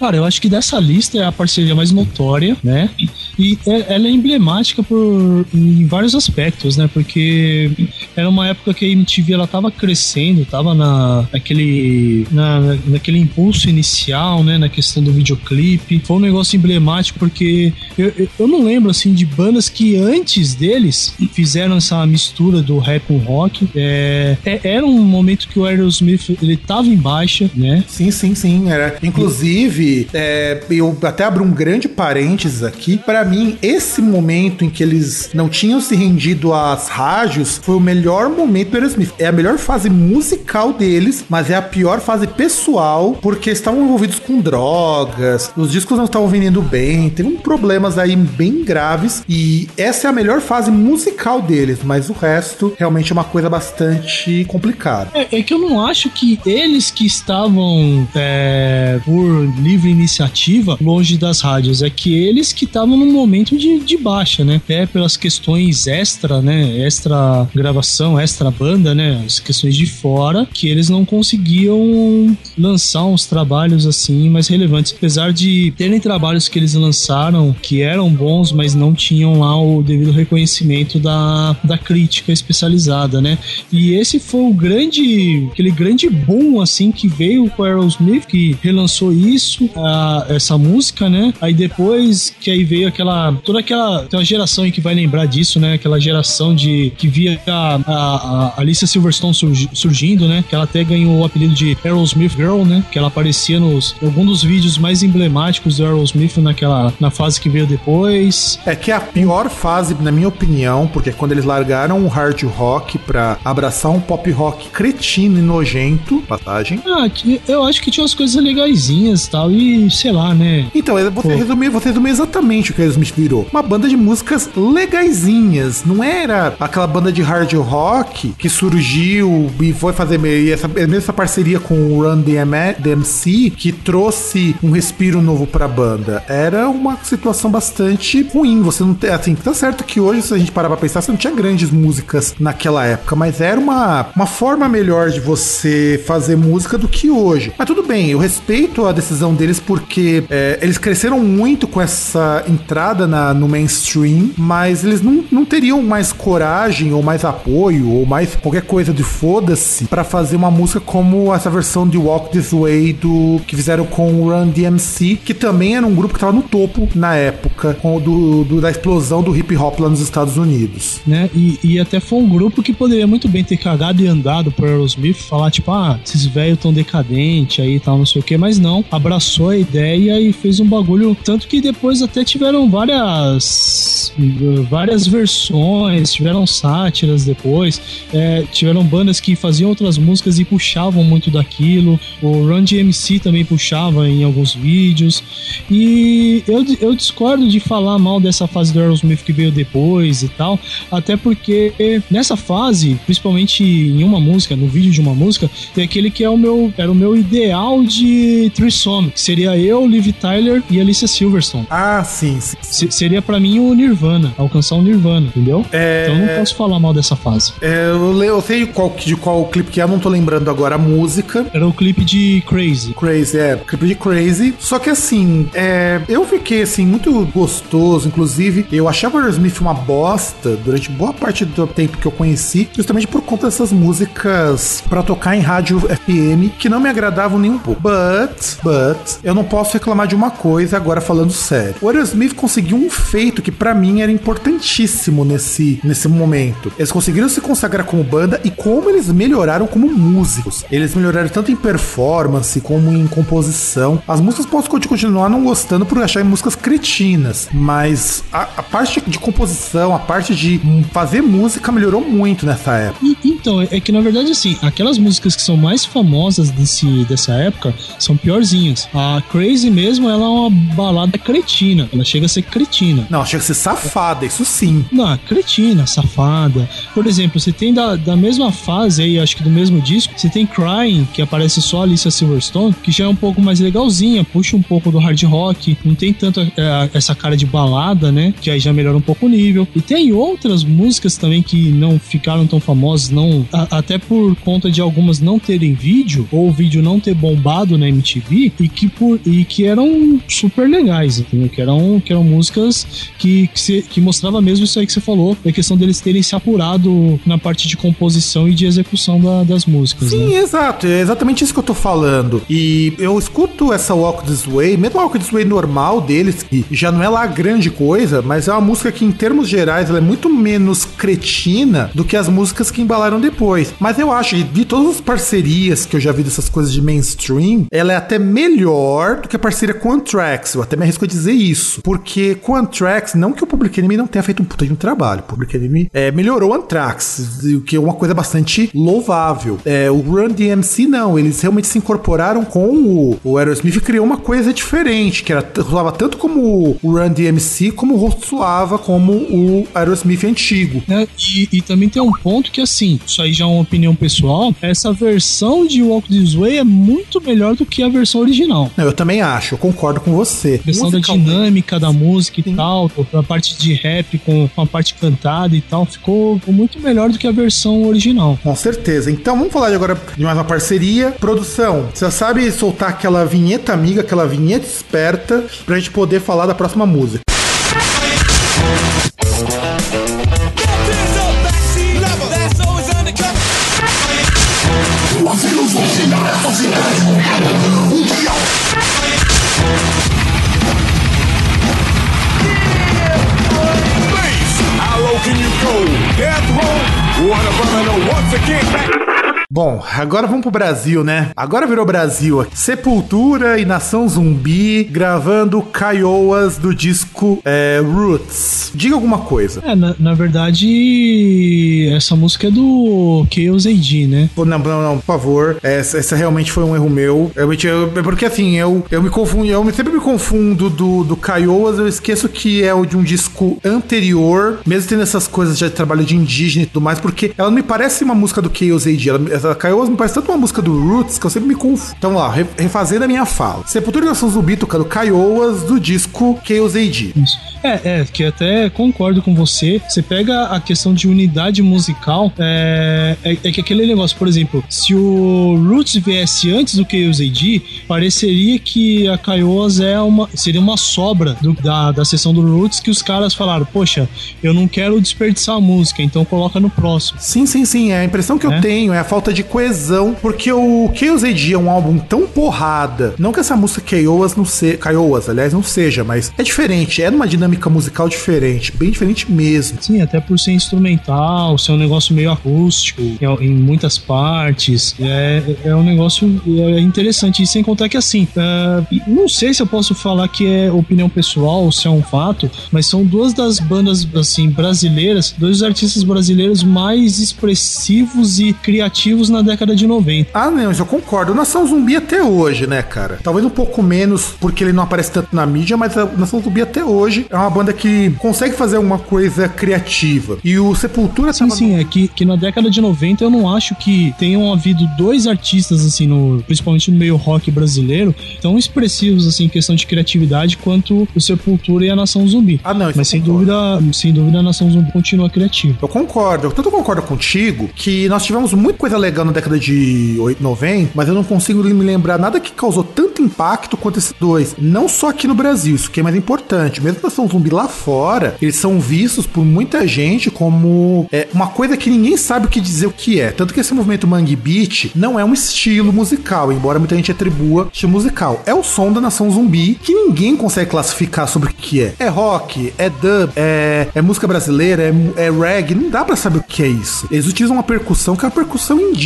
Cara, eu acho que dessa lista é a parceria mais notória, né? E é- ela é emblemática por, em vários aspectos, né? Porque era uma época que a MTV ela tava crescendo, tava na, naquele, na, naquele impulso inicial, né, na questão do videoclipe. Foi um negócio emblemático porque eu, eu, não lembro, assim, de bandas que antes deles fizeram essa mistura do rap com rock. É, é, era um momento que o Aerosmith, ele tava em baixa, né? Sim, sim, sim. Era. Inclusive, é, eu até abro um grande parênteses aqui. Para mim, esse momento em que eles não tinham se rendido às rádios foi o melhor momento do Aerosmith. É a melhor fase musical deles, mas é a pior fase pessoal, porque estavam envolvidos com drogas, os discos não estavam vendendo bem, teve um problemas aí bem graves e essa é a melhor fase musical deles, mas o resto realmente é uma coisa bastante complicada. É, é que eu não acho que eles que estavam é, por livre iniciativa longe das rádios, é que eles que estavam num momento de, de baixa, né? Até pelas questões extra, né? Extra gravação, extra banda, né? As questões de fora, que eles não conseguiam lançar uns trabalhos assim mais relevantes. Apesar de terem trabalhos que eles lançaram que eram bons, mas não tinham lá o devido reconhecimento da, da crítica especializada, né? E esse foi o grande, aquele grande boom assim que veio com Aerosmith, que relançou isso, a, essa música, né? Aí depois que aí veio aquela toda aquela, aquela geração que vai lembrar disso, né? Aquela geração de que via a, a, a Alicia Silverstone surgi, surgindo, né? Que ela até ganhou o apelido de Aerosmith Girl, né? Que ela aparecia nos alguns dos vídeos mais emblemáticos do Aerosmith naquela na fase que veio depois. É que é a pior fase, na minha opinião, porque quando eles largaram o hard rock pra abraçar um pop rock cretino e nojento, passagem. Ah, eu acho que tinha umas coisas legaisinhas e tal, e sei lá, né? Então, você resumiu, você resumiu exatamente o que Aerosmith virou. Uma banda de músicas legaisinhas. Não era aquela banda de hard rock que surgiu e foi fazer meio essa, mesmo essa parceria com o Run DMC que trouxe um respiro novo pra banda. Era uma situação bastante ruim. Você não tem, assim, tá certo que hoje, se a gente parar pra pensar, você não tinha grandes músicas naquela época, mas era uma, uma forma melhor de você fazer música do que hoje. Mas tudo bem, eu respeito a decisão deles porque é, eles cresceram muito com essa entrada na, no mainstream, mas eles não, não teriam mais coragem ou mais apoio ou mais qualquer coisa de foda-se para fazer uma música como essa versão de Walk This Way do que fizeram com o Run DMC, que também era um grupo que tava no topo na época do, do, da explosão do hip hop lá nos Estados Unidos. Né? E, e até foi um grupo que poderia muito bem ter cagado e andado por Aerosmith, falar tipo, ah, esses velhos tão decadentes aí e tal, não sei o que, mas não, abraçou a ideia e fez um bagulho, tanto que depois até tiveram várias várias versões, tiveram sátiras depois, é, tiveram bandas que faziam outras músicas e puxavam muito daquilo, o Run DMC também puxava em alguns vídeos, e eu, eu discordo de falar mal dessa fase do Aerosmith que veio depois e tal, até porque nessa fase, principalmente em uma música, no vídeo de uma música, tem aquele que é o meu, era o meu ideal de threesome, que seria eu, Liv Tyler e Alicia Silverstone. Ah, sim, sim. Se, seria para mim o Nirvana, alcançar o Nirvana, entendeu? É... Então eu não posso falar mal dessa fase. É, eu, eu sei qual, de qual clipe que é, não tô lembrando agora a música. Era o clipe de Crazy. Crazy, é, clipe de Crazy. Só que assim, é, eu fiquei assim muito gostoso, inclusive eu achava o Aerosmith uma bosta durante boa parte do tempo que eu conheci, justamente por conta dessas músicas para tocar em rádio FM que não me agradavam nem um pouco. But, but, eu não posso reclamar de uma coisa agora falando sério. O Aerosmith conseguiu um feito que para mim era importantíssimo nesse, nesse momento. Eles conseguiram se consagrar como banda e como eles melhoraram como músicos. Eles melhoraram tanto em performance como em composição. As músicas posso continuar não gostando por achar músicas cretinas, mas a, a parte de composição, a parte de fazer música melhorou muito nessa época. Então, é que na verdade, assim, aquelas músicas que são mais famosas desse, dessa época são piorzinhas. A Crazy mesmo, ela é uma balada cretina. Ela chega a ser cretina. Não, chega a ser safada, isso sim. Não, cretina, safada. Por exemplo, você tem da, da mesma fase aí, acho que do mesmo disco, você tem Crying, que aparece só a Alicia Silverstone, que já é um pouco mais legalzinha, puxa um pouco do hard rock, não tem tanto é, essa cara de balada, né? Que aí já melhora um pouco o nível. E tem outras músicas também que não ficaram tão famosas, não a, até por conta de algumas não terem vídeo, ou o vídeo não ter bombado na MTV, e que, por, e que eram super legais, entendeu? Que eram, que eram músicas que, que, se, que mostrava mesmo isso aí que você falou, a questão deles terem se apurado na parte de composição e de execução da- das músicas. Sim, né? exato. É exatamente isso que eu tô falando. E eu escuto essa Walk This Way, mesmo a Walk This Way normal deles, que já não é lá grande coisa, mas é uma música que, em termos gerais, ela é muito menos cretina do que as músicas que embalaram depois. Mas eu acho que de todas as parcerias que eu já vi dessas coisas de mainstream, ela é até melhor do que a parceria com Anthrax. Eu até me arrisco a dizer isso. Porque com Anthrax, não que o Public Enemy não tenha feito um puta de um trabalho. O Public Enemy é, melhorou o Anthrax, o que é uma coisa bastante louvável. É, o Run DMC não, eles realmente se incorporaram com o, o Aerosmith e criou uma coisa diferente, que era soava tanto como o Run DMC, como soava como o Aerosmith antigo. né? E, e também tem um ponto que, assim, isso aí já é uma opinião pessoal, essa versão de Walk This Way é muito melhor do que a versão original. Não, eu também acho, eu concordo com você. A questão da dinâmica da música e Sim. tal, a parte de rap com com a parte cantada e tal, ficou muito melhor do que a versão original. Com certeza. Então vamos falar agora de mais uma parceria. Produção, você sabe soltar aquela vinheta amiga, aquela vinheta esperta, pra gente poder falar da próxima música. No, once again, back. Bom, agora vamos pro Brasil, né? Agora virou Brasil. aqui. Sepultura e Nação Zumbi gravando Caioas do disco é, Roots. Diga alguma coisa. É, na, na verdade, essa música é do Chaos AD, né? Não, não, não, por favor. Essa, essa realmente foi um erro meu. Realmente, eu, é porque assim, eu, eu me confundo, eu sempre me confundo do, do Caioas, eu esqueço que é o de um disco anterior, mesmo tendo essas coisas de trabalho de indígena e tudo mais, porque ela não me parece uma música do Chaos AD. Ela, essa Caioas me parece tanto uma música do Roots que eu sempre me confundo. Então, lá, re- refazendo a minha fala. Sepultura Nação Zumbi tocando Caioas do disco Chaos AD. Isso. É, é, que até concordo com você. Você pega a questão de unidade musical, é, é, é que aquele negócio, por exemplo, se o Roots viesse antes do Chaos AD, pareceria que a Kaios é uma, seria uma sobra do- da, da sessão do Roots que os caras falaram, poxa, eu não quero desperdiçar a música, então coloca no próximo. Sim, sim, sim. É a impressão que eu É? tenho é a falta de coesão, porque o Chaos AD é um álbum tão porrada. Não que essa música Chaos não seja. Chaos, aliás, não seja, mas é diferente. É numa dinâmica musical diferente. Bem diferente mesmo. Sim, até por ser instrumental, ser um negócio meio acústico em, muitas partes. É, é um negócio é interessante. E sem contar que, assim, é, não sei se eu posso falar que é opinião pessoal ou se é um fato, mas são duas das bandas, assim, brasileiras, dois artistas brasileiros mais expressivos e criativos na década de 90. Ah, não, eu concordo. Nação Zumbi até hoje, né, cara? Talvez um pouco menos porque ele não aparece tanto na mídia, mas a Nação Zumbi até hoje é uma banda que consegue fazer alguma coisa criativa. E o Sepultura Sim, tava sim, é que, que na década de 90 eu não acho que tenham havido dois artistas, assim, no, principalmente no meio rock brasileiro, tão expressivos, assim, em questão de criatividade quanto o Sepultura e a Nação Zumbi. Ah, não, Mas sem dúvida, sem dúvida a Nação Zumbi continua criativa. Eu concordo, eu tanto concordo contigo que nós tivemos muita coisa legal na década de 8, 90, mas eu não consigo me lembrar nada que causou tanto impacto quanto esses dois. Não só aqui no Brasil, isso que é mais importante. Mesmo que Nação Zumbi lá fora, eles são vistos por muita gente como é, uma coisa que ninguém sabe o que dizer o que é. Tanto que esse movimento Mangue Beat não é um estilo musical, embora muita gente atribua estilo musical. É o som da Nação Zumbi que ninguém consegue classificar sobre o que é. É rock, é dub, é, é música brasileira, é, é reggae, não dá pra saber o que é isso. Eles utilizam uma percussão que é a percussão indígena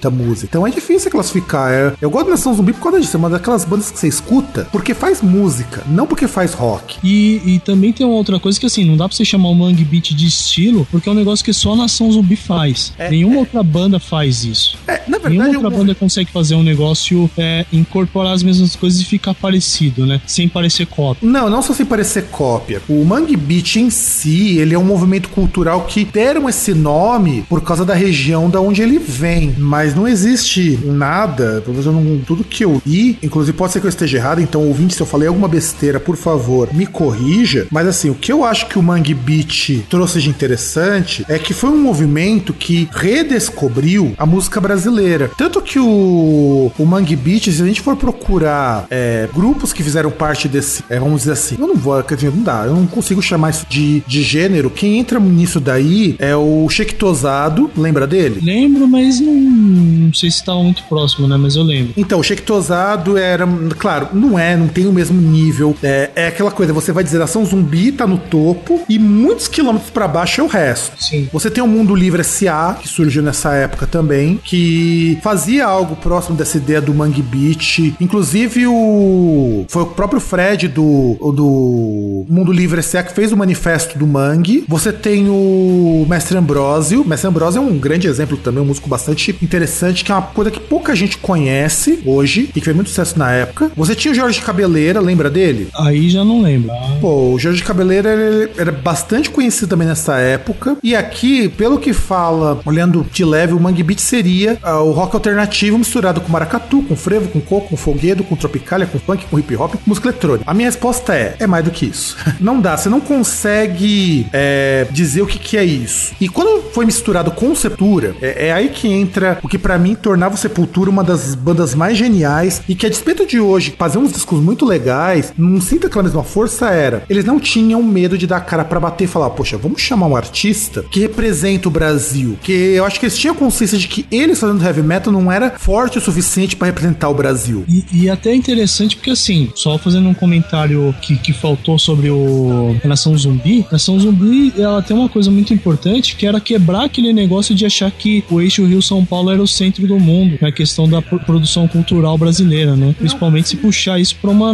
da música. Então é difícil classificar. É- eu gosto da Nação Zumbi por causa disso, é uma daquelas bandas que você escuta porque faz música, não porque faz rock. E, e também tem uma outra coisa que, assim, não dá pra você chamar o Mangue Beat de estilo, porque é um negócio que só a Nação Zumbi faz. Nenhuma outra banda faz isso. É, na Nenhuma verdade, outra eu- banda consegue fazer um negócio, é, incorporar as mesmas coisas e ficar parecido, né? Sem parecer cópia. Não, não só sem parecer cópia. O Mangue Beat em si, ele é um movimento cultural que deram esse nome por causa da região da onde ele vem. Mas não existe nada, pelo menos eu não- tudo que eu li, inclusive pode ser que eu esteja errado, então ouvinte, se eu falei alguma besteira, por favor, me corrija. Mas assim, o que eu acho que o Mangue Beat trouxe de interessante é que foi um movimento que redescobriu a música brasileira. Tanto que o, o Mangue Beat, se a gente for procurar é, grupos que fizeram parte desse, é, vamos dizer assim, eu não vou, não dá, eu não consigo chamar isso de, de gênero. Quem entra nisso daí é o Sheik Tosado, lembra dele? Lembro, mas não, não sei se estava muito próximo, né? Mas eu lembro. Então, o Sheik Tosado era, claro, não é, não tem o mesmo nível. É, é aquela coisa, você vai dizer, ação zumbi tá no topo e muitos quilômetros para baixo é o resto. Sim. Você tem o Mundo Livre S.A., que surgiu nessa época também, que fazia algo próximo dessa ideia do Mangue Beat. Inclusive, o foi o próprio Fred do, do Mundo Livre S.A. que fez o manifesto do Mangue. Você tem o Mestre Ambrósio. O Mestre Ambrósio é um grande exemplo também, um músico bastante interessante, que é uma coisa que pouca gente conhece hoje e que fez muito sucesso na época. Você tinha o Jorge Cabeleira, lembra dele? Aí já não lembro. Pô, o Jorge Cabeleira ele era bastante conhecido também nessa época. E aqui, pelo que fala, olhando de leve, o Mangue Beat seria ah, o rock alternativo misturado com maracatu, com frevo, com coco, com foguedo, com tropicália, com funk, com hip hop, com música eletrônica. A minha resposta é: é mais do que isso. não dá, você não consegue é, dizer o que, que é isso. E quando foi misturado com Sepultura, é, é aí que entra o que pra mim tornava o Sepultura uma das bandas mais geniais e que a despeito de hoje fazer uns discos muito legais, não sinta aquela mesma força era. Eles não tinham medo de dar cara pra bater e falar, poxa, vamos chamar um artista que representa o Brasil. Que eu acho que eles tinham consciência de que eles fazendo heavy metal não era forte o suficiente pra representar o Brasil. E, e até interessante porque, assim, só fazendo um comentário que, que faltou sobre o a Nação Zumbi, a Nação Zumbi, ela tem uma coisa muito importante que era quebrar aquele negócio de achar que o eixo Rio-São Paulo era o centro do mundo, na questão da pro- produção cultural brasileira, né? Principalmente se puxar isso pra uma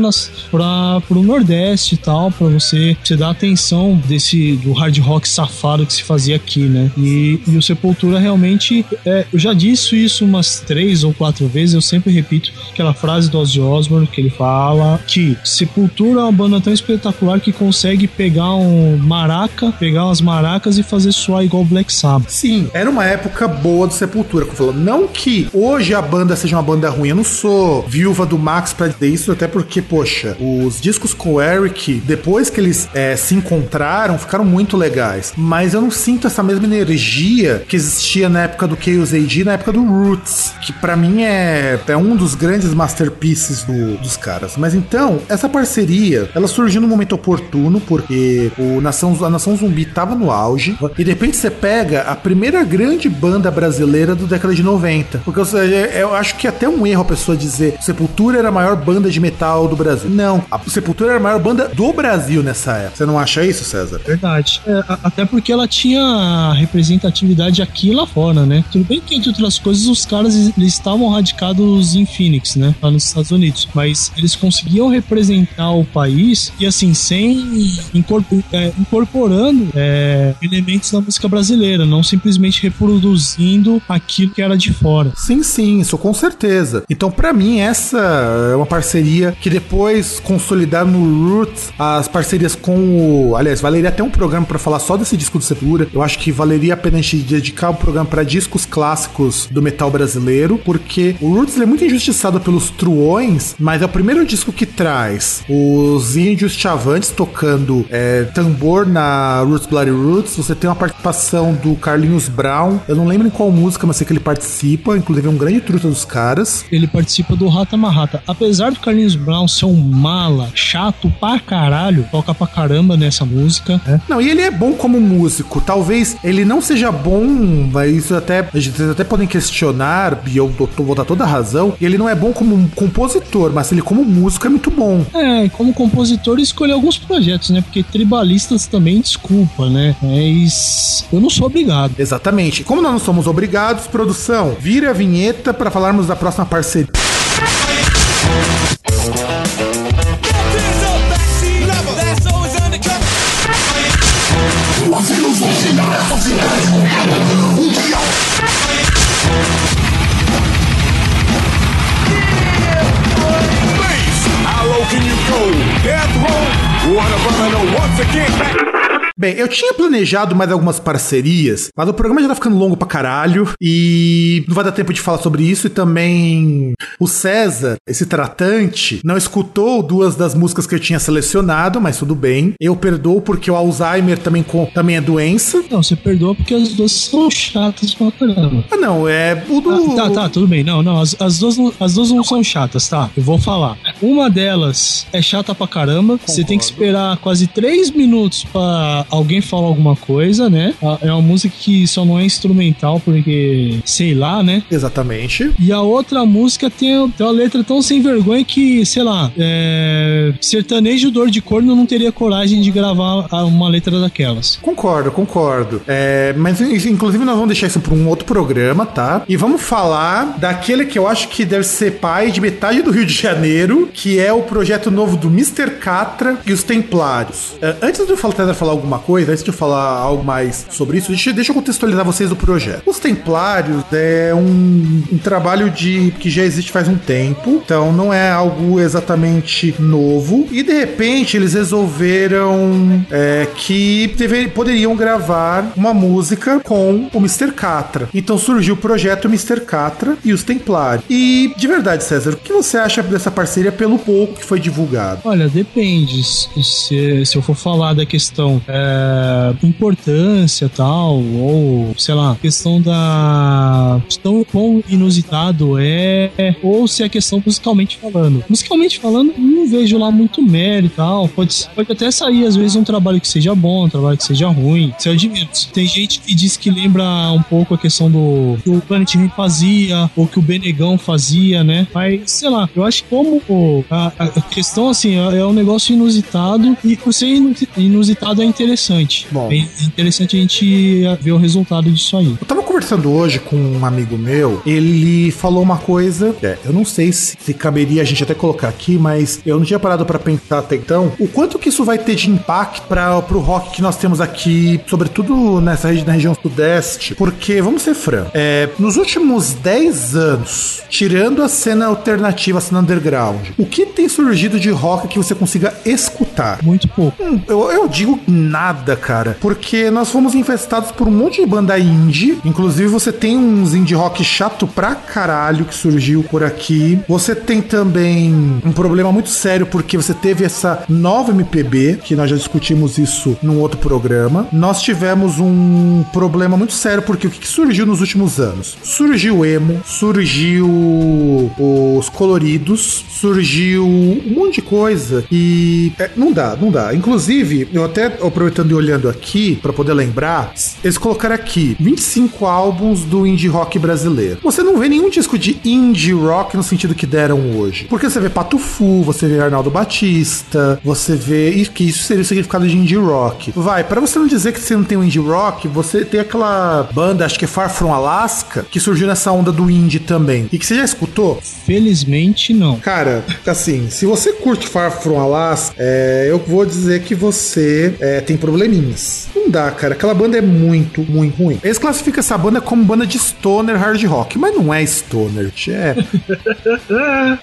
pra, pro Nordeste e tal, pra você, você dar atenção desse, do hard rock safado que se fazia aqui, né? E, e o Sepultura realmente, é, eu já disse isso umas três ou quatro vezes, eu sempre repito aquela frase do Ozzy Osbourne que ele fala que Sepultura é uma banda tão espetacular que consegue pegar um maraca, pegar umas maracas e fazer soar igual Black Sabbath. Sim, era uma época boa do Sepultura. Como falou. Não que hoje a banda seja uma banda ruim. Eu não sou viúva do Max pra dizer isso, até porque, poxa, os discos com o Eric, depois que eles é, se encontraram, ficaram muito legais. Mas eu não sinto essa mesma energia que existia na época do Chaos AD, na época do Roots, que pra mim é, é um dos grandes masterpieces do- dos caras. Mas então, essa parceria, ela surgiu no momento oportuno, porque o Nação, a Nação Zumbi tava no auge, e de repente você pega a primeira grande banda brasileira do década de 90. Porque eu, eu acho que é até um erro a pessoa dizer Sepultura era a maior banda de metal do Brasil. Não, a Sepultura era a maior banda do Brasil nessa época. Você não acha isso, César? Verdade. É, a- até porque ela tinha representatividade aqui e lá fora, né? Tudo bem que, entre outras coisas, os caras eles estavam radicados em Phoenix, né? Lá nos Estados Unidos. Mas eles conseguiam representar o país e, assim, sem é, incorporando é, elementos da música brasileira, não simplesmente reproduzindo aquilo que era de fora. Sim, sim, isso com certeza. Então, pra mim, essa é uma parceria que depois consolidaram no Roots as parcerias com o. Aliás, valeria até um programa pra falar só desse disco do Sepultura. Eu acho que valeria a pena a gente dedicar um programa pra discos clássicos do metal brasileiro, porque o Roots é muito injustiçado pelos truões, mas é o primeiro disco que traz os índios chavantes tocando é, tambor na Roots Bloody Roots. Você tem uma participação do Carlinhos Brown. Eu não lembro em qual música, mas sei que ele participa. Inclusive é um grande truta dos caras. Ele participa do Rata Marrata. Apesar do Carlinhos Brown ser um mala, chato pra caralho, toca pra caramba nessa música, né? Não, e ele é bom como músico. Talvez ele não seja bom, mas isso até. Vocês até podem questionar, e eu vou dar toda a razão. Ele não é bom como um compositor, mas ele como músico é muito bom. É, como compositor escolhi alguns projetos, né? Porque tribalistas também, desculpa, né? Mas eu não sou obrigado. Exatamente. Como nós não somos obrigados, produção, vire a vinheta para falarmos da próxima parceria. Can you go? Death row, what a brother know once again. Bem, eu tinha planejado mais algumas parcerias, mas o programa já tá ficando longo pra caralho e não vai dar tempo de falar sobre isso. E também o César, esse tratante, não escutou duas das músicas que eu tinha selecionado, mas tudo bem. Eu perdoo porque o Alzheimer também, com, também é doença. Não, você perdoa porque as duas são chatas pra caramba. Ah, não, é o do. Ah, tá, tá, tudo bem. Não, não, as, as, duas, não- as duas não são chatas, tá? Eu vou falar. Uma delas é chata pra caramba. Você tem que esperar quase três minutos pra alguém falar alguma coisa, né? É uma música que só não é instrumental porque, sei lá, né? Exatamente. E a outra música tem, tem uma letra tão sem vergonha que, sei lá, é, sertanejo dor de corno não teria coragem de gravar uma letra daquelas. Concordo, concordo. É, mas in- inclusive nós vamos deixar isso para um outro programa, tá? E vamos falar daquele que eu acho que deve ser pai de metade do Rio de Janeiro, que é o projeto novo do Mr. Catra e os Templários. É, antes de eu falar, falar alguma coisa, antes de eu falar algo mais sobre isso, deixa, deixa eu contextualizar vocês do projeto. Os Templários é um, um trabalho de que já existe faz um tempo, então não é algo exatamente novo. E de repente eles resolveram é, que poderiam gravar uma música com o Mr. Catra. Então surgiu o projeto Mr. Catra e os Templários. E de verdade, César, o que você acha dessa parceria pelo pouco que foi divulgado? Olha, depende. Se, se eu for falar da questão é, importância tal, ou sei lá, questão da. tão quão inusitado é, ou se é questão musicalmente falando. Musicalmente falando, não vejo lá muito mérito tal. Pode, pode até sair, às vezes, um trabalho que seja bom, um trabalho que seja ruim. Isso é menos. Tem gente que diz que lembra um pouco a questão do que o Planet Ramp fazia, ou que o Benegão fazia, né? Mas, sei lá, eu acho que como a, a questão, assim, é, é um negócio inusitado e por ser inu- inusitado é interessante. Bom. É interessante a gente ver o resultado disso aí. Eu tava conversando hoje com um amigo meu, ele falou uma coisa, é, eu não sei se, se caberia a gente até colocar aqui, mas eu não tinha parado pra pensar até então, o quanto que isso vai ter de impacto para pro rock que nós temos aqui, sobretudo nessa regi na região sudeste, porque, vamos ser francos, é, nos últimos 10 anos, tirando a cena alternativa, a cena underground, o que tem surgido de rock que você consiga escutar? Muito pouco. Hum, Eu, eu digo nada, cara. Porque nós fomos infestados por um monte de banda indie. Inclusive, você tem uns indie rock chato pra caralho que surgiu por aqui. Você tem também um problema muito sério porque você teve essa nova MPB, que nós já discutimos isso num outro programa. Nós tivemos um problema muito sério porque o que surgiu nos últimos anos? Surgiu o emo, surgiu os coloridos, surgiu um monte de coisa e é, não dá, não dá. Inclusive, eu até aproveitando e olhando aqui pra poder lembrar, eles colocaram aqui 25 álbuns do indie rock brasileiro. Você não vê nenhum disco de indie rock no sentido que deram hoje. Porque você vê Pato Fu, você vê Arnaldo Batista, você vê que isso seria o significado de indie rock. Vai, pra você não dizer que você não tem um indie rock, você tem aquela banda, acho que é Far From Alaska, que surgiu nessa onda do indie também. E que você já escutou? Felizmente, não. Cara, assim, se você curte Far From Alaska, é, eu vou dizer que você é, tem probleminhas. Não dá, cara. Aquela banda é muito, muito ruim. Eles classificam essa banda como banda de stoner hard rock, mas não é stoner, é.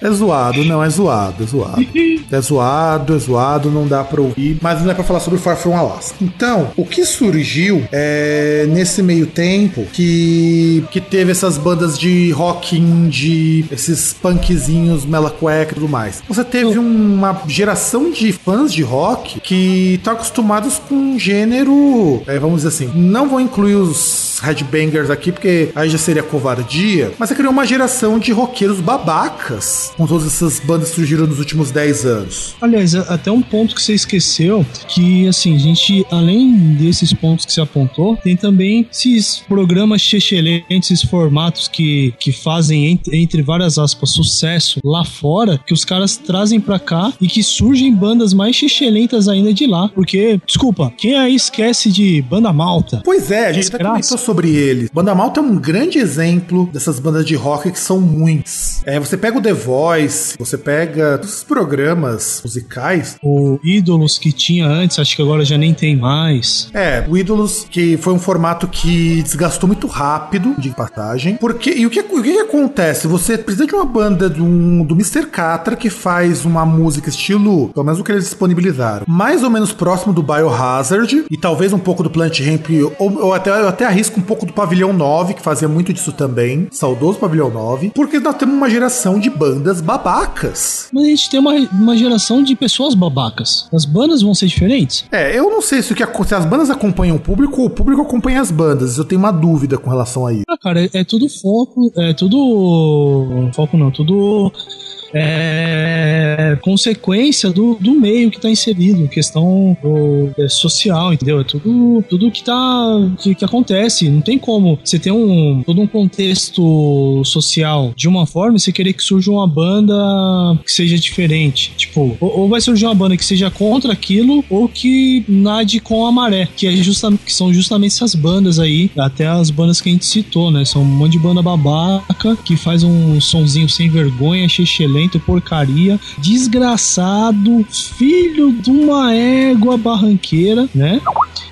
É zoado, não, é zoado, é zoado. É zoado, é zoado, não dá pra ouvir, mas não é pra falar sobre Far From Alaska. Então, o que surgiu é, nesse meio tempo que, que teve essas bandas de rock indie, esses punkzinhos, mela cueca e tudo mais. Você teve uma geração de fãs de rock que estão acostumados com um gênero, é, vamos dizer assim, não vou incluir os headbangers aqui porque aí já seria covardia, mas você criou uma geração de roqueiros babacas com todas essas bandas que surgiram nos últimos 10 anos. Aliás, até um ponto que você esqueceu, que assim, a gente, além desses pontos que você apontou, tem também esses programas excelentes, esses formatos que, que fazem, entre, entre várias aspas, sucesso lá fora, que os caras trazem pra cá e que surgem bandas mais excelentas ainda de lá. Porque, desculpa, quem aí esquece de banda malta? Pois é, a gente até comentou sobre eles. Banda Malta é um grande exemplo dessas bandas de rock que são muitas. É, você pega o The Voice, você pega todos os programas musicais. O Ídolos que tinha antes, acho que agora já nem tem mais. É, o Ídolos, que foi um formato que desgastou muito rápido, de passagem. Porque, e o que, o que acontece? Você precisa de uma banda do, do Mr. Catra que faz uma música estilo, pelo menos o que eles disponibilizaram, mais ou menos próximo do Biohazard e talvez um pouco do Plant Ramp, ou, ou até, eu até arrisco um pouco do Pavilhão 9, que fazia muito disso também, saudoso Pavilhão 9, porque nós temos uma geração de bandas babacas. Mas a gente tem uma, uma geração de pessoas babacas. As bandas vão ser diferentes? É, eu não sei se, o que, se as bandas acompanham o público ou o público acompanha as bandas. Eu tenho uma dúvida com relação a isso. Ah, cara, é, é tudo foco, é tudo. Foco não, tudo é consequência do, do meio que está inserido, questão do, é, social, entendeu? É tudo, tudo que tá que, que, acontece. Não tem como você ter um todo um contexto social de uma forma e você querer que surja uma banda que seja diferente. Tipo, ou, ou, vai surgir uma banda que seja contra aquilo ou que nade com a maré, que, é que são justamente essas bandas aí, até as bandas que a gente citou, né? São um monte de banda babaca que faz um sonzinho sem vergonha, porcaria, desgraçado, filho de uma égua barranqueira, né?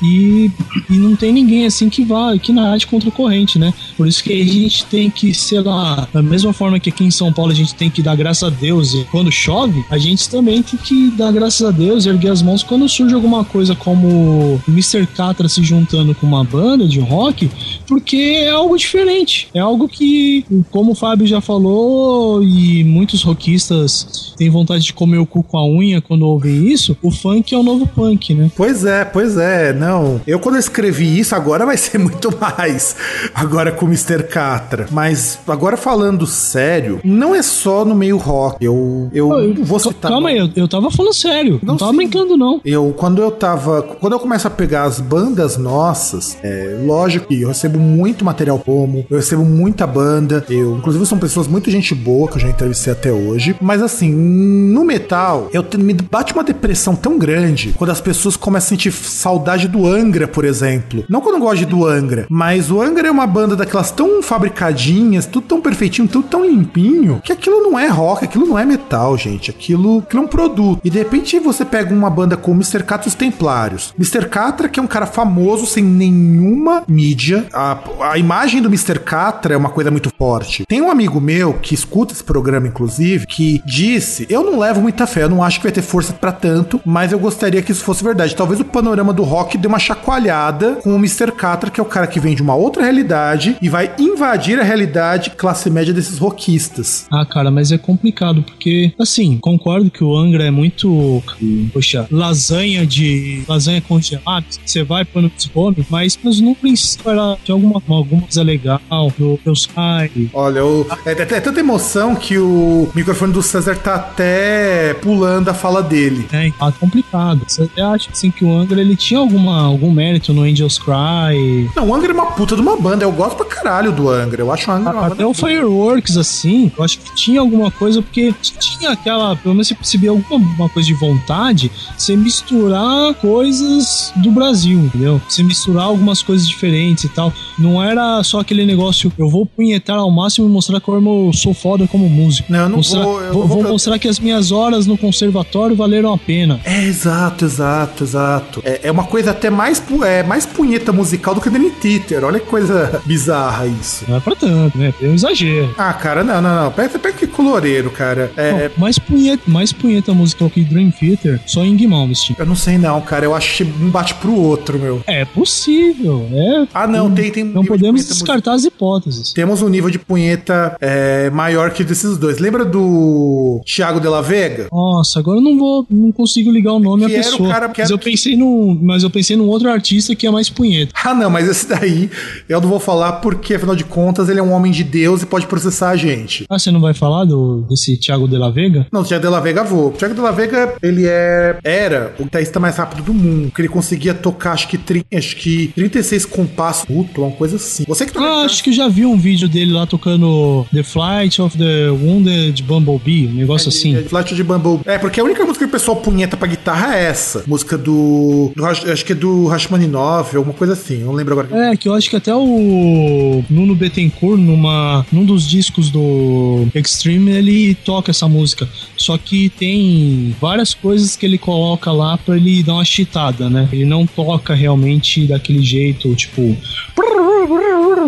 E, e não tem ninguém assim que vá, que nade contra a corrente, né? Por isso que a gente tem que, sei lá, da mesma forma que aqui em São Paulo a gente tem que dar graças a Deus e quando chove, a gente também tem que dar graças a Deus e erguer as mãos quando surge alguma coisa como Mr. Catra se juntando com uma banda de rock, porque é algo diferente. É algo que, como o Fábio já falou, e muitos rockistas têm vontade de comer o cu com a unha quando ouvem isso, o funk é o novo punk, né? Pois é, pois é. Não, eu quando eu escrevi isso, agora vai ser muito mais. Agora com o Mr. Catra. Mas agora falando sério, não é só no meio rock. Eu, eu, eu vou citar. Calma aí, eu, eu tava falando sério. Não, não tava sim. brincando, não. Eu, quando eu tava. Quando eu começo a pegar as bandas nossas, é lógico que eu recebo muito material como, eu recebo muita banda. Eu, inclusive, são pessoas muito gente boa que eu já entrevistei até hoje. Mas assim, no metal, eu me bate uma depressão tão grande quando as pessoas começam a sentir saudade do Angra, por exemplo. Não que eu não goste do Angra, mas o Angra é uma banda daquelas tão fabricadinhas, tudo tão perfeitinho, tudo tão limpinho, que aquilo não é rock, aquilo não é metal, gente. Aquilo, aquilo é um produto. E de repente você pega uma banda como Mr. Catra os Templários. Mr. Catra, que é um cara famoso sem nenhuma mídia. A, a imagem do Mr. Catra é uma coisa muito forte. Tem um amigo meu que escuta esse programa, inclusive, que disse: Eu não levo muita fé, eu não acho que vai ter força para tanto, mas eu gostaria que isso fosse verdade. Talvez o panorama do rock dê uma chacoalhada com o Mr. Catra, que é o cara que vem de uma outra realidade e vai invadir a realidade classe média desses rockistas. Ah, cara, mas é complicado, porque, assim, concordo que o Angra é muito, poxa, lasanha de lasanha congelada, você vai pôr no come, mas, mas no princípio era de alguma, alguma coisa legal, do Sky. Olha, o, é, é, é tanta emoção que o microfone do César tá até pulando a fala dele. É, tá complicado. Você acha assim que o Angra ele tinha alguma, algum mérito no Angels Cry? Não, o Angra é uma puta de uma banda. Eu gosto pra caralho do Angra. Eu acho o Angra uma Até o Fireworks, assim, eu acho que tinha alguma coisa, porque tinha aquela, pelo menos você percebia alguma coisa de vontade, você misturar coisas do Brasil, entendeu? Você misturar algumas coisas diferentes e tal. Não era só aquele negócio, eu vou punhetar ao máximo e mostrar como eu sou foda como músico. Não, eu não mostrar, vou. Eu vou, vou mostrar que as minhas horas no conservatório valeram a pena. É, exato, exato, exato. É, é uma coisa até mais, é, mais punheta musical do que Danny Theater. Olha que coisa bizarra isso. Não é pra tanto, né? É um exagero. Ah, cara, não, não, não. Pega, pega que coloreiro, cara. É... Não, mais, punheta, mais punheta musical que Dream Theater, só em Malmsteen. Eu não sei não, cara. Eu acho que um bate pro outro, meu. É possível, é. Ah, não, tem, tem Não podemos de descartar as hipóteses. Temos um nível de punheta é, maior que desses dois. Lembra do Thiago de la Vega? Nossa, agora eu não vou, não consigo ligar o nome que à pessoa. Cara, mas eu pensei num, mas eu pensei num outro artista que é mais punheta. Ah, não, mas esse daí eu não vou falar porque afinal de contas ele é um homem de Deus e pode processar a gente. Ah, você não vai falar do desse Thiago de la Vega? Não, o Thiago de la Vega vou. O Thiago de la Vega, ele é era o guitarrista mais rápido do mundo, que ele conseguia tocar acho que 30, acho que 36 compassos, uma coisa assim. Você que Ah, acho que já vi um vídeo dele lá tocando The Flight of the Wounded Bumblebee, um negócio assim. É, Flight de Bumble. É, porque a única música que o pessoal punheta pra guitarra é essa. Música do. do acho que é do Rachmaninoff, alguma coisa assim. Não lembro agora. É, que eu acho que até o Nuno Bettencourt, numa, num dos discos do Extreme, ele toca essa música. Só que tem várias coisas que ele coloca lá pra ele dar uma cheatada, né? Ele não toca realmente daquele jeito, tipo.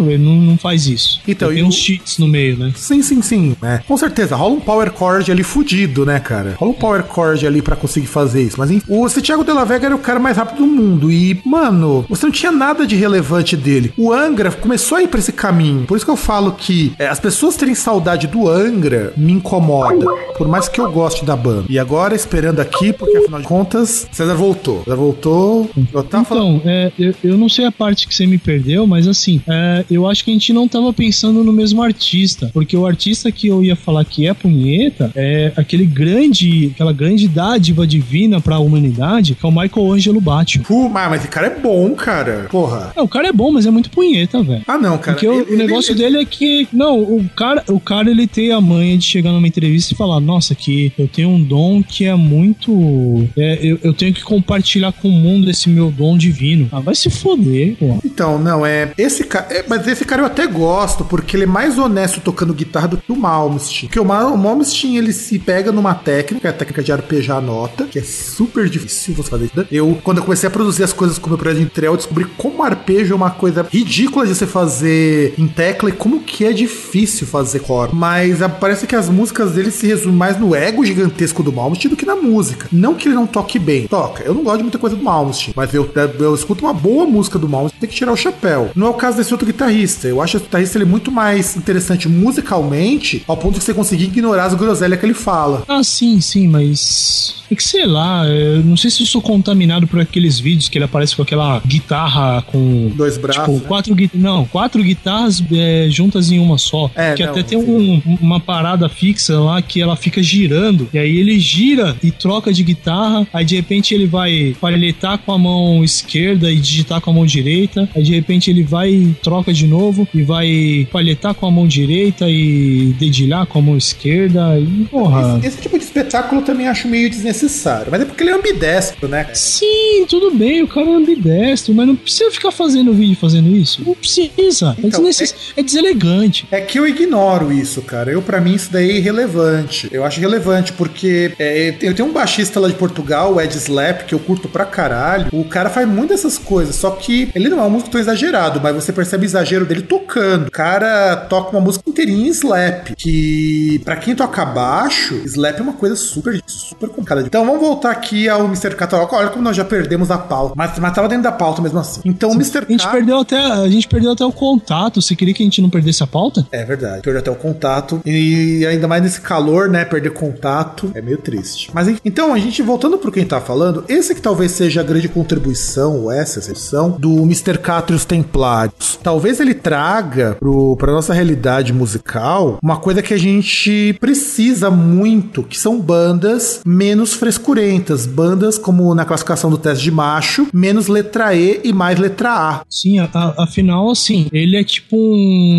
Ele não, não faz isso. Então, tem e uns o- cheats no meio, né? Sim, sim, sim. É, com certeza. Rola um power chord ali fudido, né, cara? Rola um power chord ali pra conseguir fazer isso. Mas enfim, o Santiago de la Vega era o cara mais rápido do mundo. E, mano, você não tinha nada de relevante dele. O Angra começou a ir pra esse caminho. Por isso que eu falo que é, as pessoas terem saudade do Angra me incomoda. Por mais que eu goste da banda. E agora, esperando aqui, porque afinal de contas, César voltou. César voltou. Eu tava falando. Então, é, eu, eu não sei a parte que você me perdeu, mas assim, é, eu acho que a gente não tava pensando no mesmo artista. Porque o artista que eu ia falar que é punheta é aquele grande, aquela grande dádiva divina pra humanidade, que é o Michael Angelo Batio. Pô, mas mas esse cara é bom, cara. Porra. É, o cara é bom, mas é muito punheta, velho. Ah, não, cara. Porque o, Ele- o negócio ele- dele é que. Não, o cara, o cara ele tem a manha de chegar numa entrevista e falar: Nossa, que eu tenho um dom que é muito. é, eu, eu tenho que compartilhar com o mundo esse meu dom divino. Ah, vai se foder, pô. Então, não, é. Esse cara. é, mas esse cara eu até gosto, porque ele é mais honesto tocando guitarra do que o Malmsteen. Porque o, Mal, o Malmsteen, ele se pega numa técnica, a técnica de arpejar a nota, que é super difícil você fazer isso. Eu, quando eu comecei a produzir as coisas com o meu projeto de Intel, eu descobri como arpejo é uma coisa ridícula de você fazer em tecla e como que é difícil fazer cor. Mas parece que as músicas dele se resumem mais no ego gigantesco do Malmsteen do que na música. Não que ele não toque bem. Toca. Eu não gosto de muita coisa do Malmsteen, mas eu, eu escuto uma boa música do Malmsteen, tem que tirar o chapéu. Não é o caso desse outro guitarrista. Eu acho esse guitarrista ele muito mais interessante musicalmente, ao ponto de você conseguir ignorar as groselhas que ele fala. Ah, sim, sim, mas. É que sei lá, eu não sei se eu sou contaminado por aqueles vídeos que ele aparece com aquela guitarra com. Dois braços, Tipo, né? quatro guitarras. Não, quatro guitarras é, juntas em uma só. É, que não, até tem um- uma parada fixa lá que ela fica girando. E aí ele gira e troca de guitarra. Aí de repente ele vai palhetar com a mão esquerda e digitar com a mão direita. Aí de repente ele vai e troca de novo e vai palhetar com a mão direita e dedilhar com a mão esquerda. E porra. Esse, esse tipo de espetáculo eu também acho meio desnecessário. Mas é porque ele é ambidestro, né? Sim, tudo bem, o cara é ambidestro, mas não precisa ficar fazendo vídeo fazendo isso. Não precisa. é, Então, desnecess... é deselegante. É que eu ignoro isso, cara. Eu, pra mim, isso daí é irrelevante. Eu acho relevante porque é, eu tenho um baixista lá de Portugal, o Ed Slap, que eu curto pra caralho. O cara faz muito dessas coisas, só que ele não é um músico tão exagerado, mas você percebe exagero dele tocando. O cara toca uma música inteirinha em slap, que pra quem toca baixo, slap é uma coisa super, super complicada. Então vamos voltar aqui ao Mr. Catalog. Olha como nós já perdemos a pauta, mas, mas tava dentro da pauta mesmo assim. Então o Mr. A gente, perdeu até, a gente perdeu até o contato. Você queria que a gente não perdesse a pauta? É verdade, perdeu até o contato. E ainda mais nesse calor, né? Perder contato é meio triste. Mas então, a gente voltando pro quem tá falando, esse que talvez seja a grande contribuição, ou essa exceção, do Mr. Catra e os Templários. Talvez ele traga pro, pra nossa realidade musical uma coisa que a gente precisa muito, que são bandas menos frescurentas. Bandas como na classificação do teste de macho, menos letra E e mais letra A. Sim, a- a- afinal, assim, ele é tipo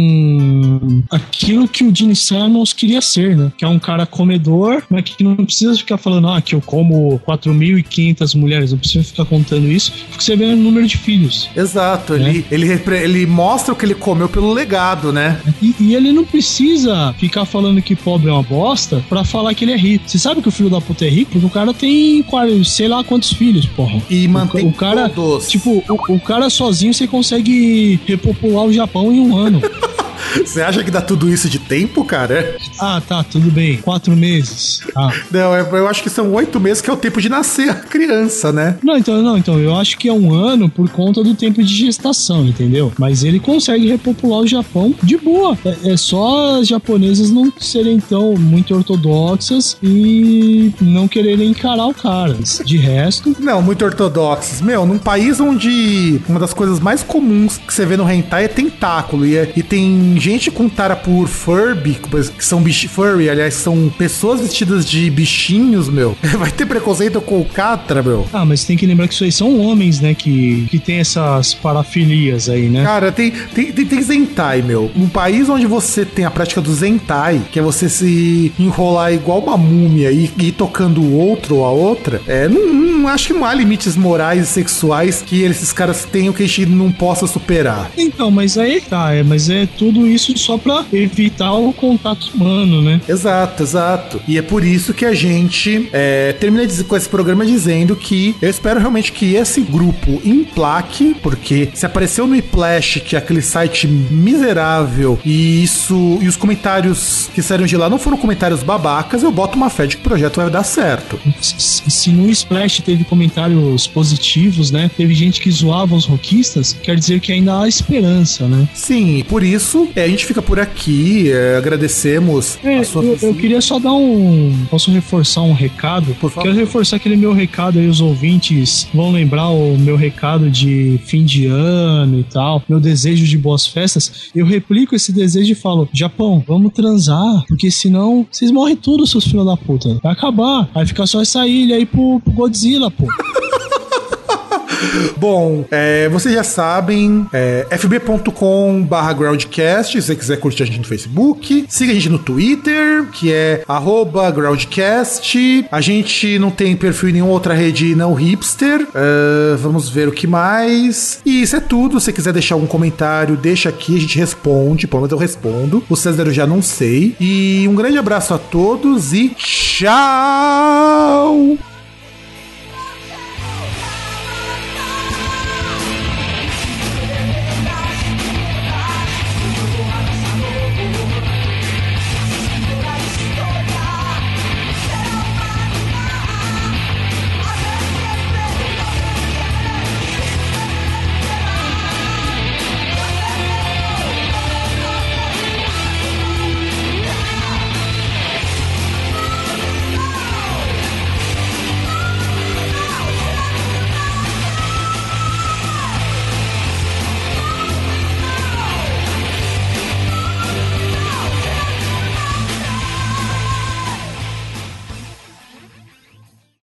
um. aquilo que o Gene Simmons queria ser, né? Que é um cara comedor, mas que não precisa ficar falando, ah, que eu como 4.500 mulheres, não precisa ficar contando isso, porque você vê o número de filhos. Exato, ele, ele, repre- ele mostra o que ele comeu pelo legado, né? E, e ele não precisa ficar falando que pobre é uma bosta pra falar que ele é rico. Você sabe que o filho da puta é rico? Porque o cara tem, sei lá quantos filhos, porra. E mantém o cara, todos. tipo, o, o cara sozinho você consegue repopular o Japão em um ano. Você acha que dá tudo isso de tempo, cara? ah, tá, tudo bem. Quatro meses. Ah. Não, eu eu acho que são oito meses que é o tempo de nascer a criança, né? Não, então, não, então, eu acho que é um ano por conta do tempo de gestação, entendeu? Mas ele consegue repopular o Japão de boa. É, é só as japonesas não serem tão muito ortodoxas e não quererem encarar o cara. De resto, Não, muito ortodoxos. Meu, num país onde uma das coisas mais comuns que você vê no hentai é tentáculo e, é- e tem gente com tara por fur Furby, que são bicho furry, aliás, são pessoas vestidas de bichinhos, meu. Vai ter preconceito com o Catra, meu. Ah, mas tem que lembrar que isso aí são homens, né? Que, que tem essas parafilias aí, né? Cara, tem, tem, tem, tem Zentai, meu. Um país onde você tem a prática do Zentai, que é você se enrolar igual uma múmia e ir tocando o outro ou a outra, é, não, não acho que não há limites morais e sexuais que esses caras tenham que a gente não possa superar. Então, mas aí tá, é, mas é tudo isso só pra evitar o contato humano, né? Exato, exato. E é por isso que a gente é, termina com esse programa dizendo que eu espero realmente que esse grupo implaque, porque se apareceu no Iplash, que é aquele site miserável, e isso e os comentários que saíram de lá não foram comentários babacas, eu boto uma fé de que o projeto vai dar certo. Se, se no Splash teve comentários positivos, né? Teve gente que zoava os rockistas, quer dizer que ainda há esperança, né? Sim, por isso é, a gente fica por aqui, é, agradecemos é, a sua eu, eu, queria só dar um. Posso reforçar um recado? Por favor. Quero reforçar aquele meu recado aí, os ouvintes vão lembrar o meu recado de fim de ano e tal, meu desejo de boas festas. Eu replico esse desejo e falo: Japão, vamos transar, porque senão vocês morrem tudo, seus filhos da puta. Vai acabar. Vai ficar só essa ilha aí pro, pro Godzilla, pô. Bom, é, vocês já sabem, é, fb.com barra groundcast, se você quiser curtir a gente no Facebook. Siga a gente no Twitter, que é arroba groundcast. A gente não tem perfil em nenhuma outra rede não hipster. Uh, vamos ver o que mais. E isso é tudo. Se você quiser deixar algum comentário, deixa aqui, a gente responde. Pelo menos eu respondo. O César eu já não sei. E um grande abraço a todos e tchau!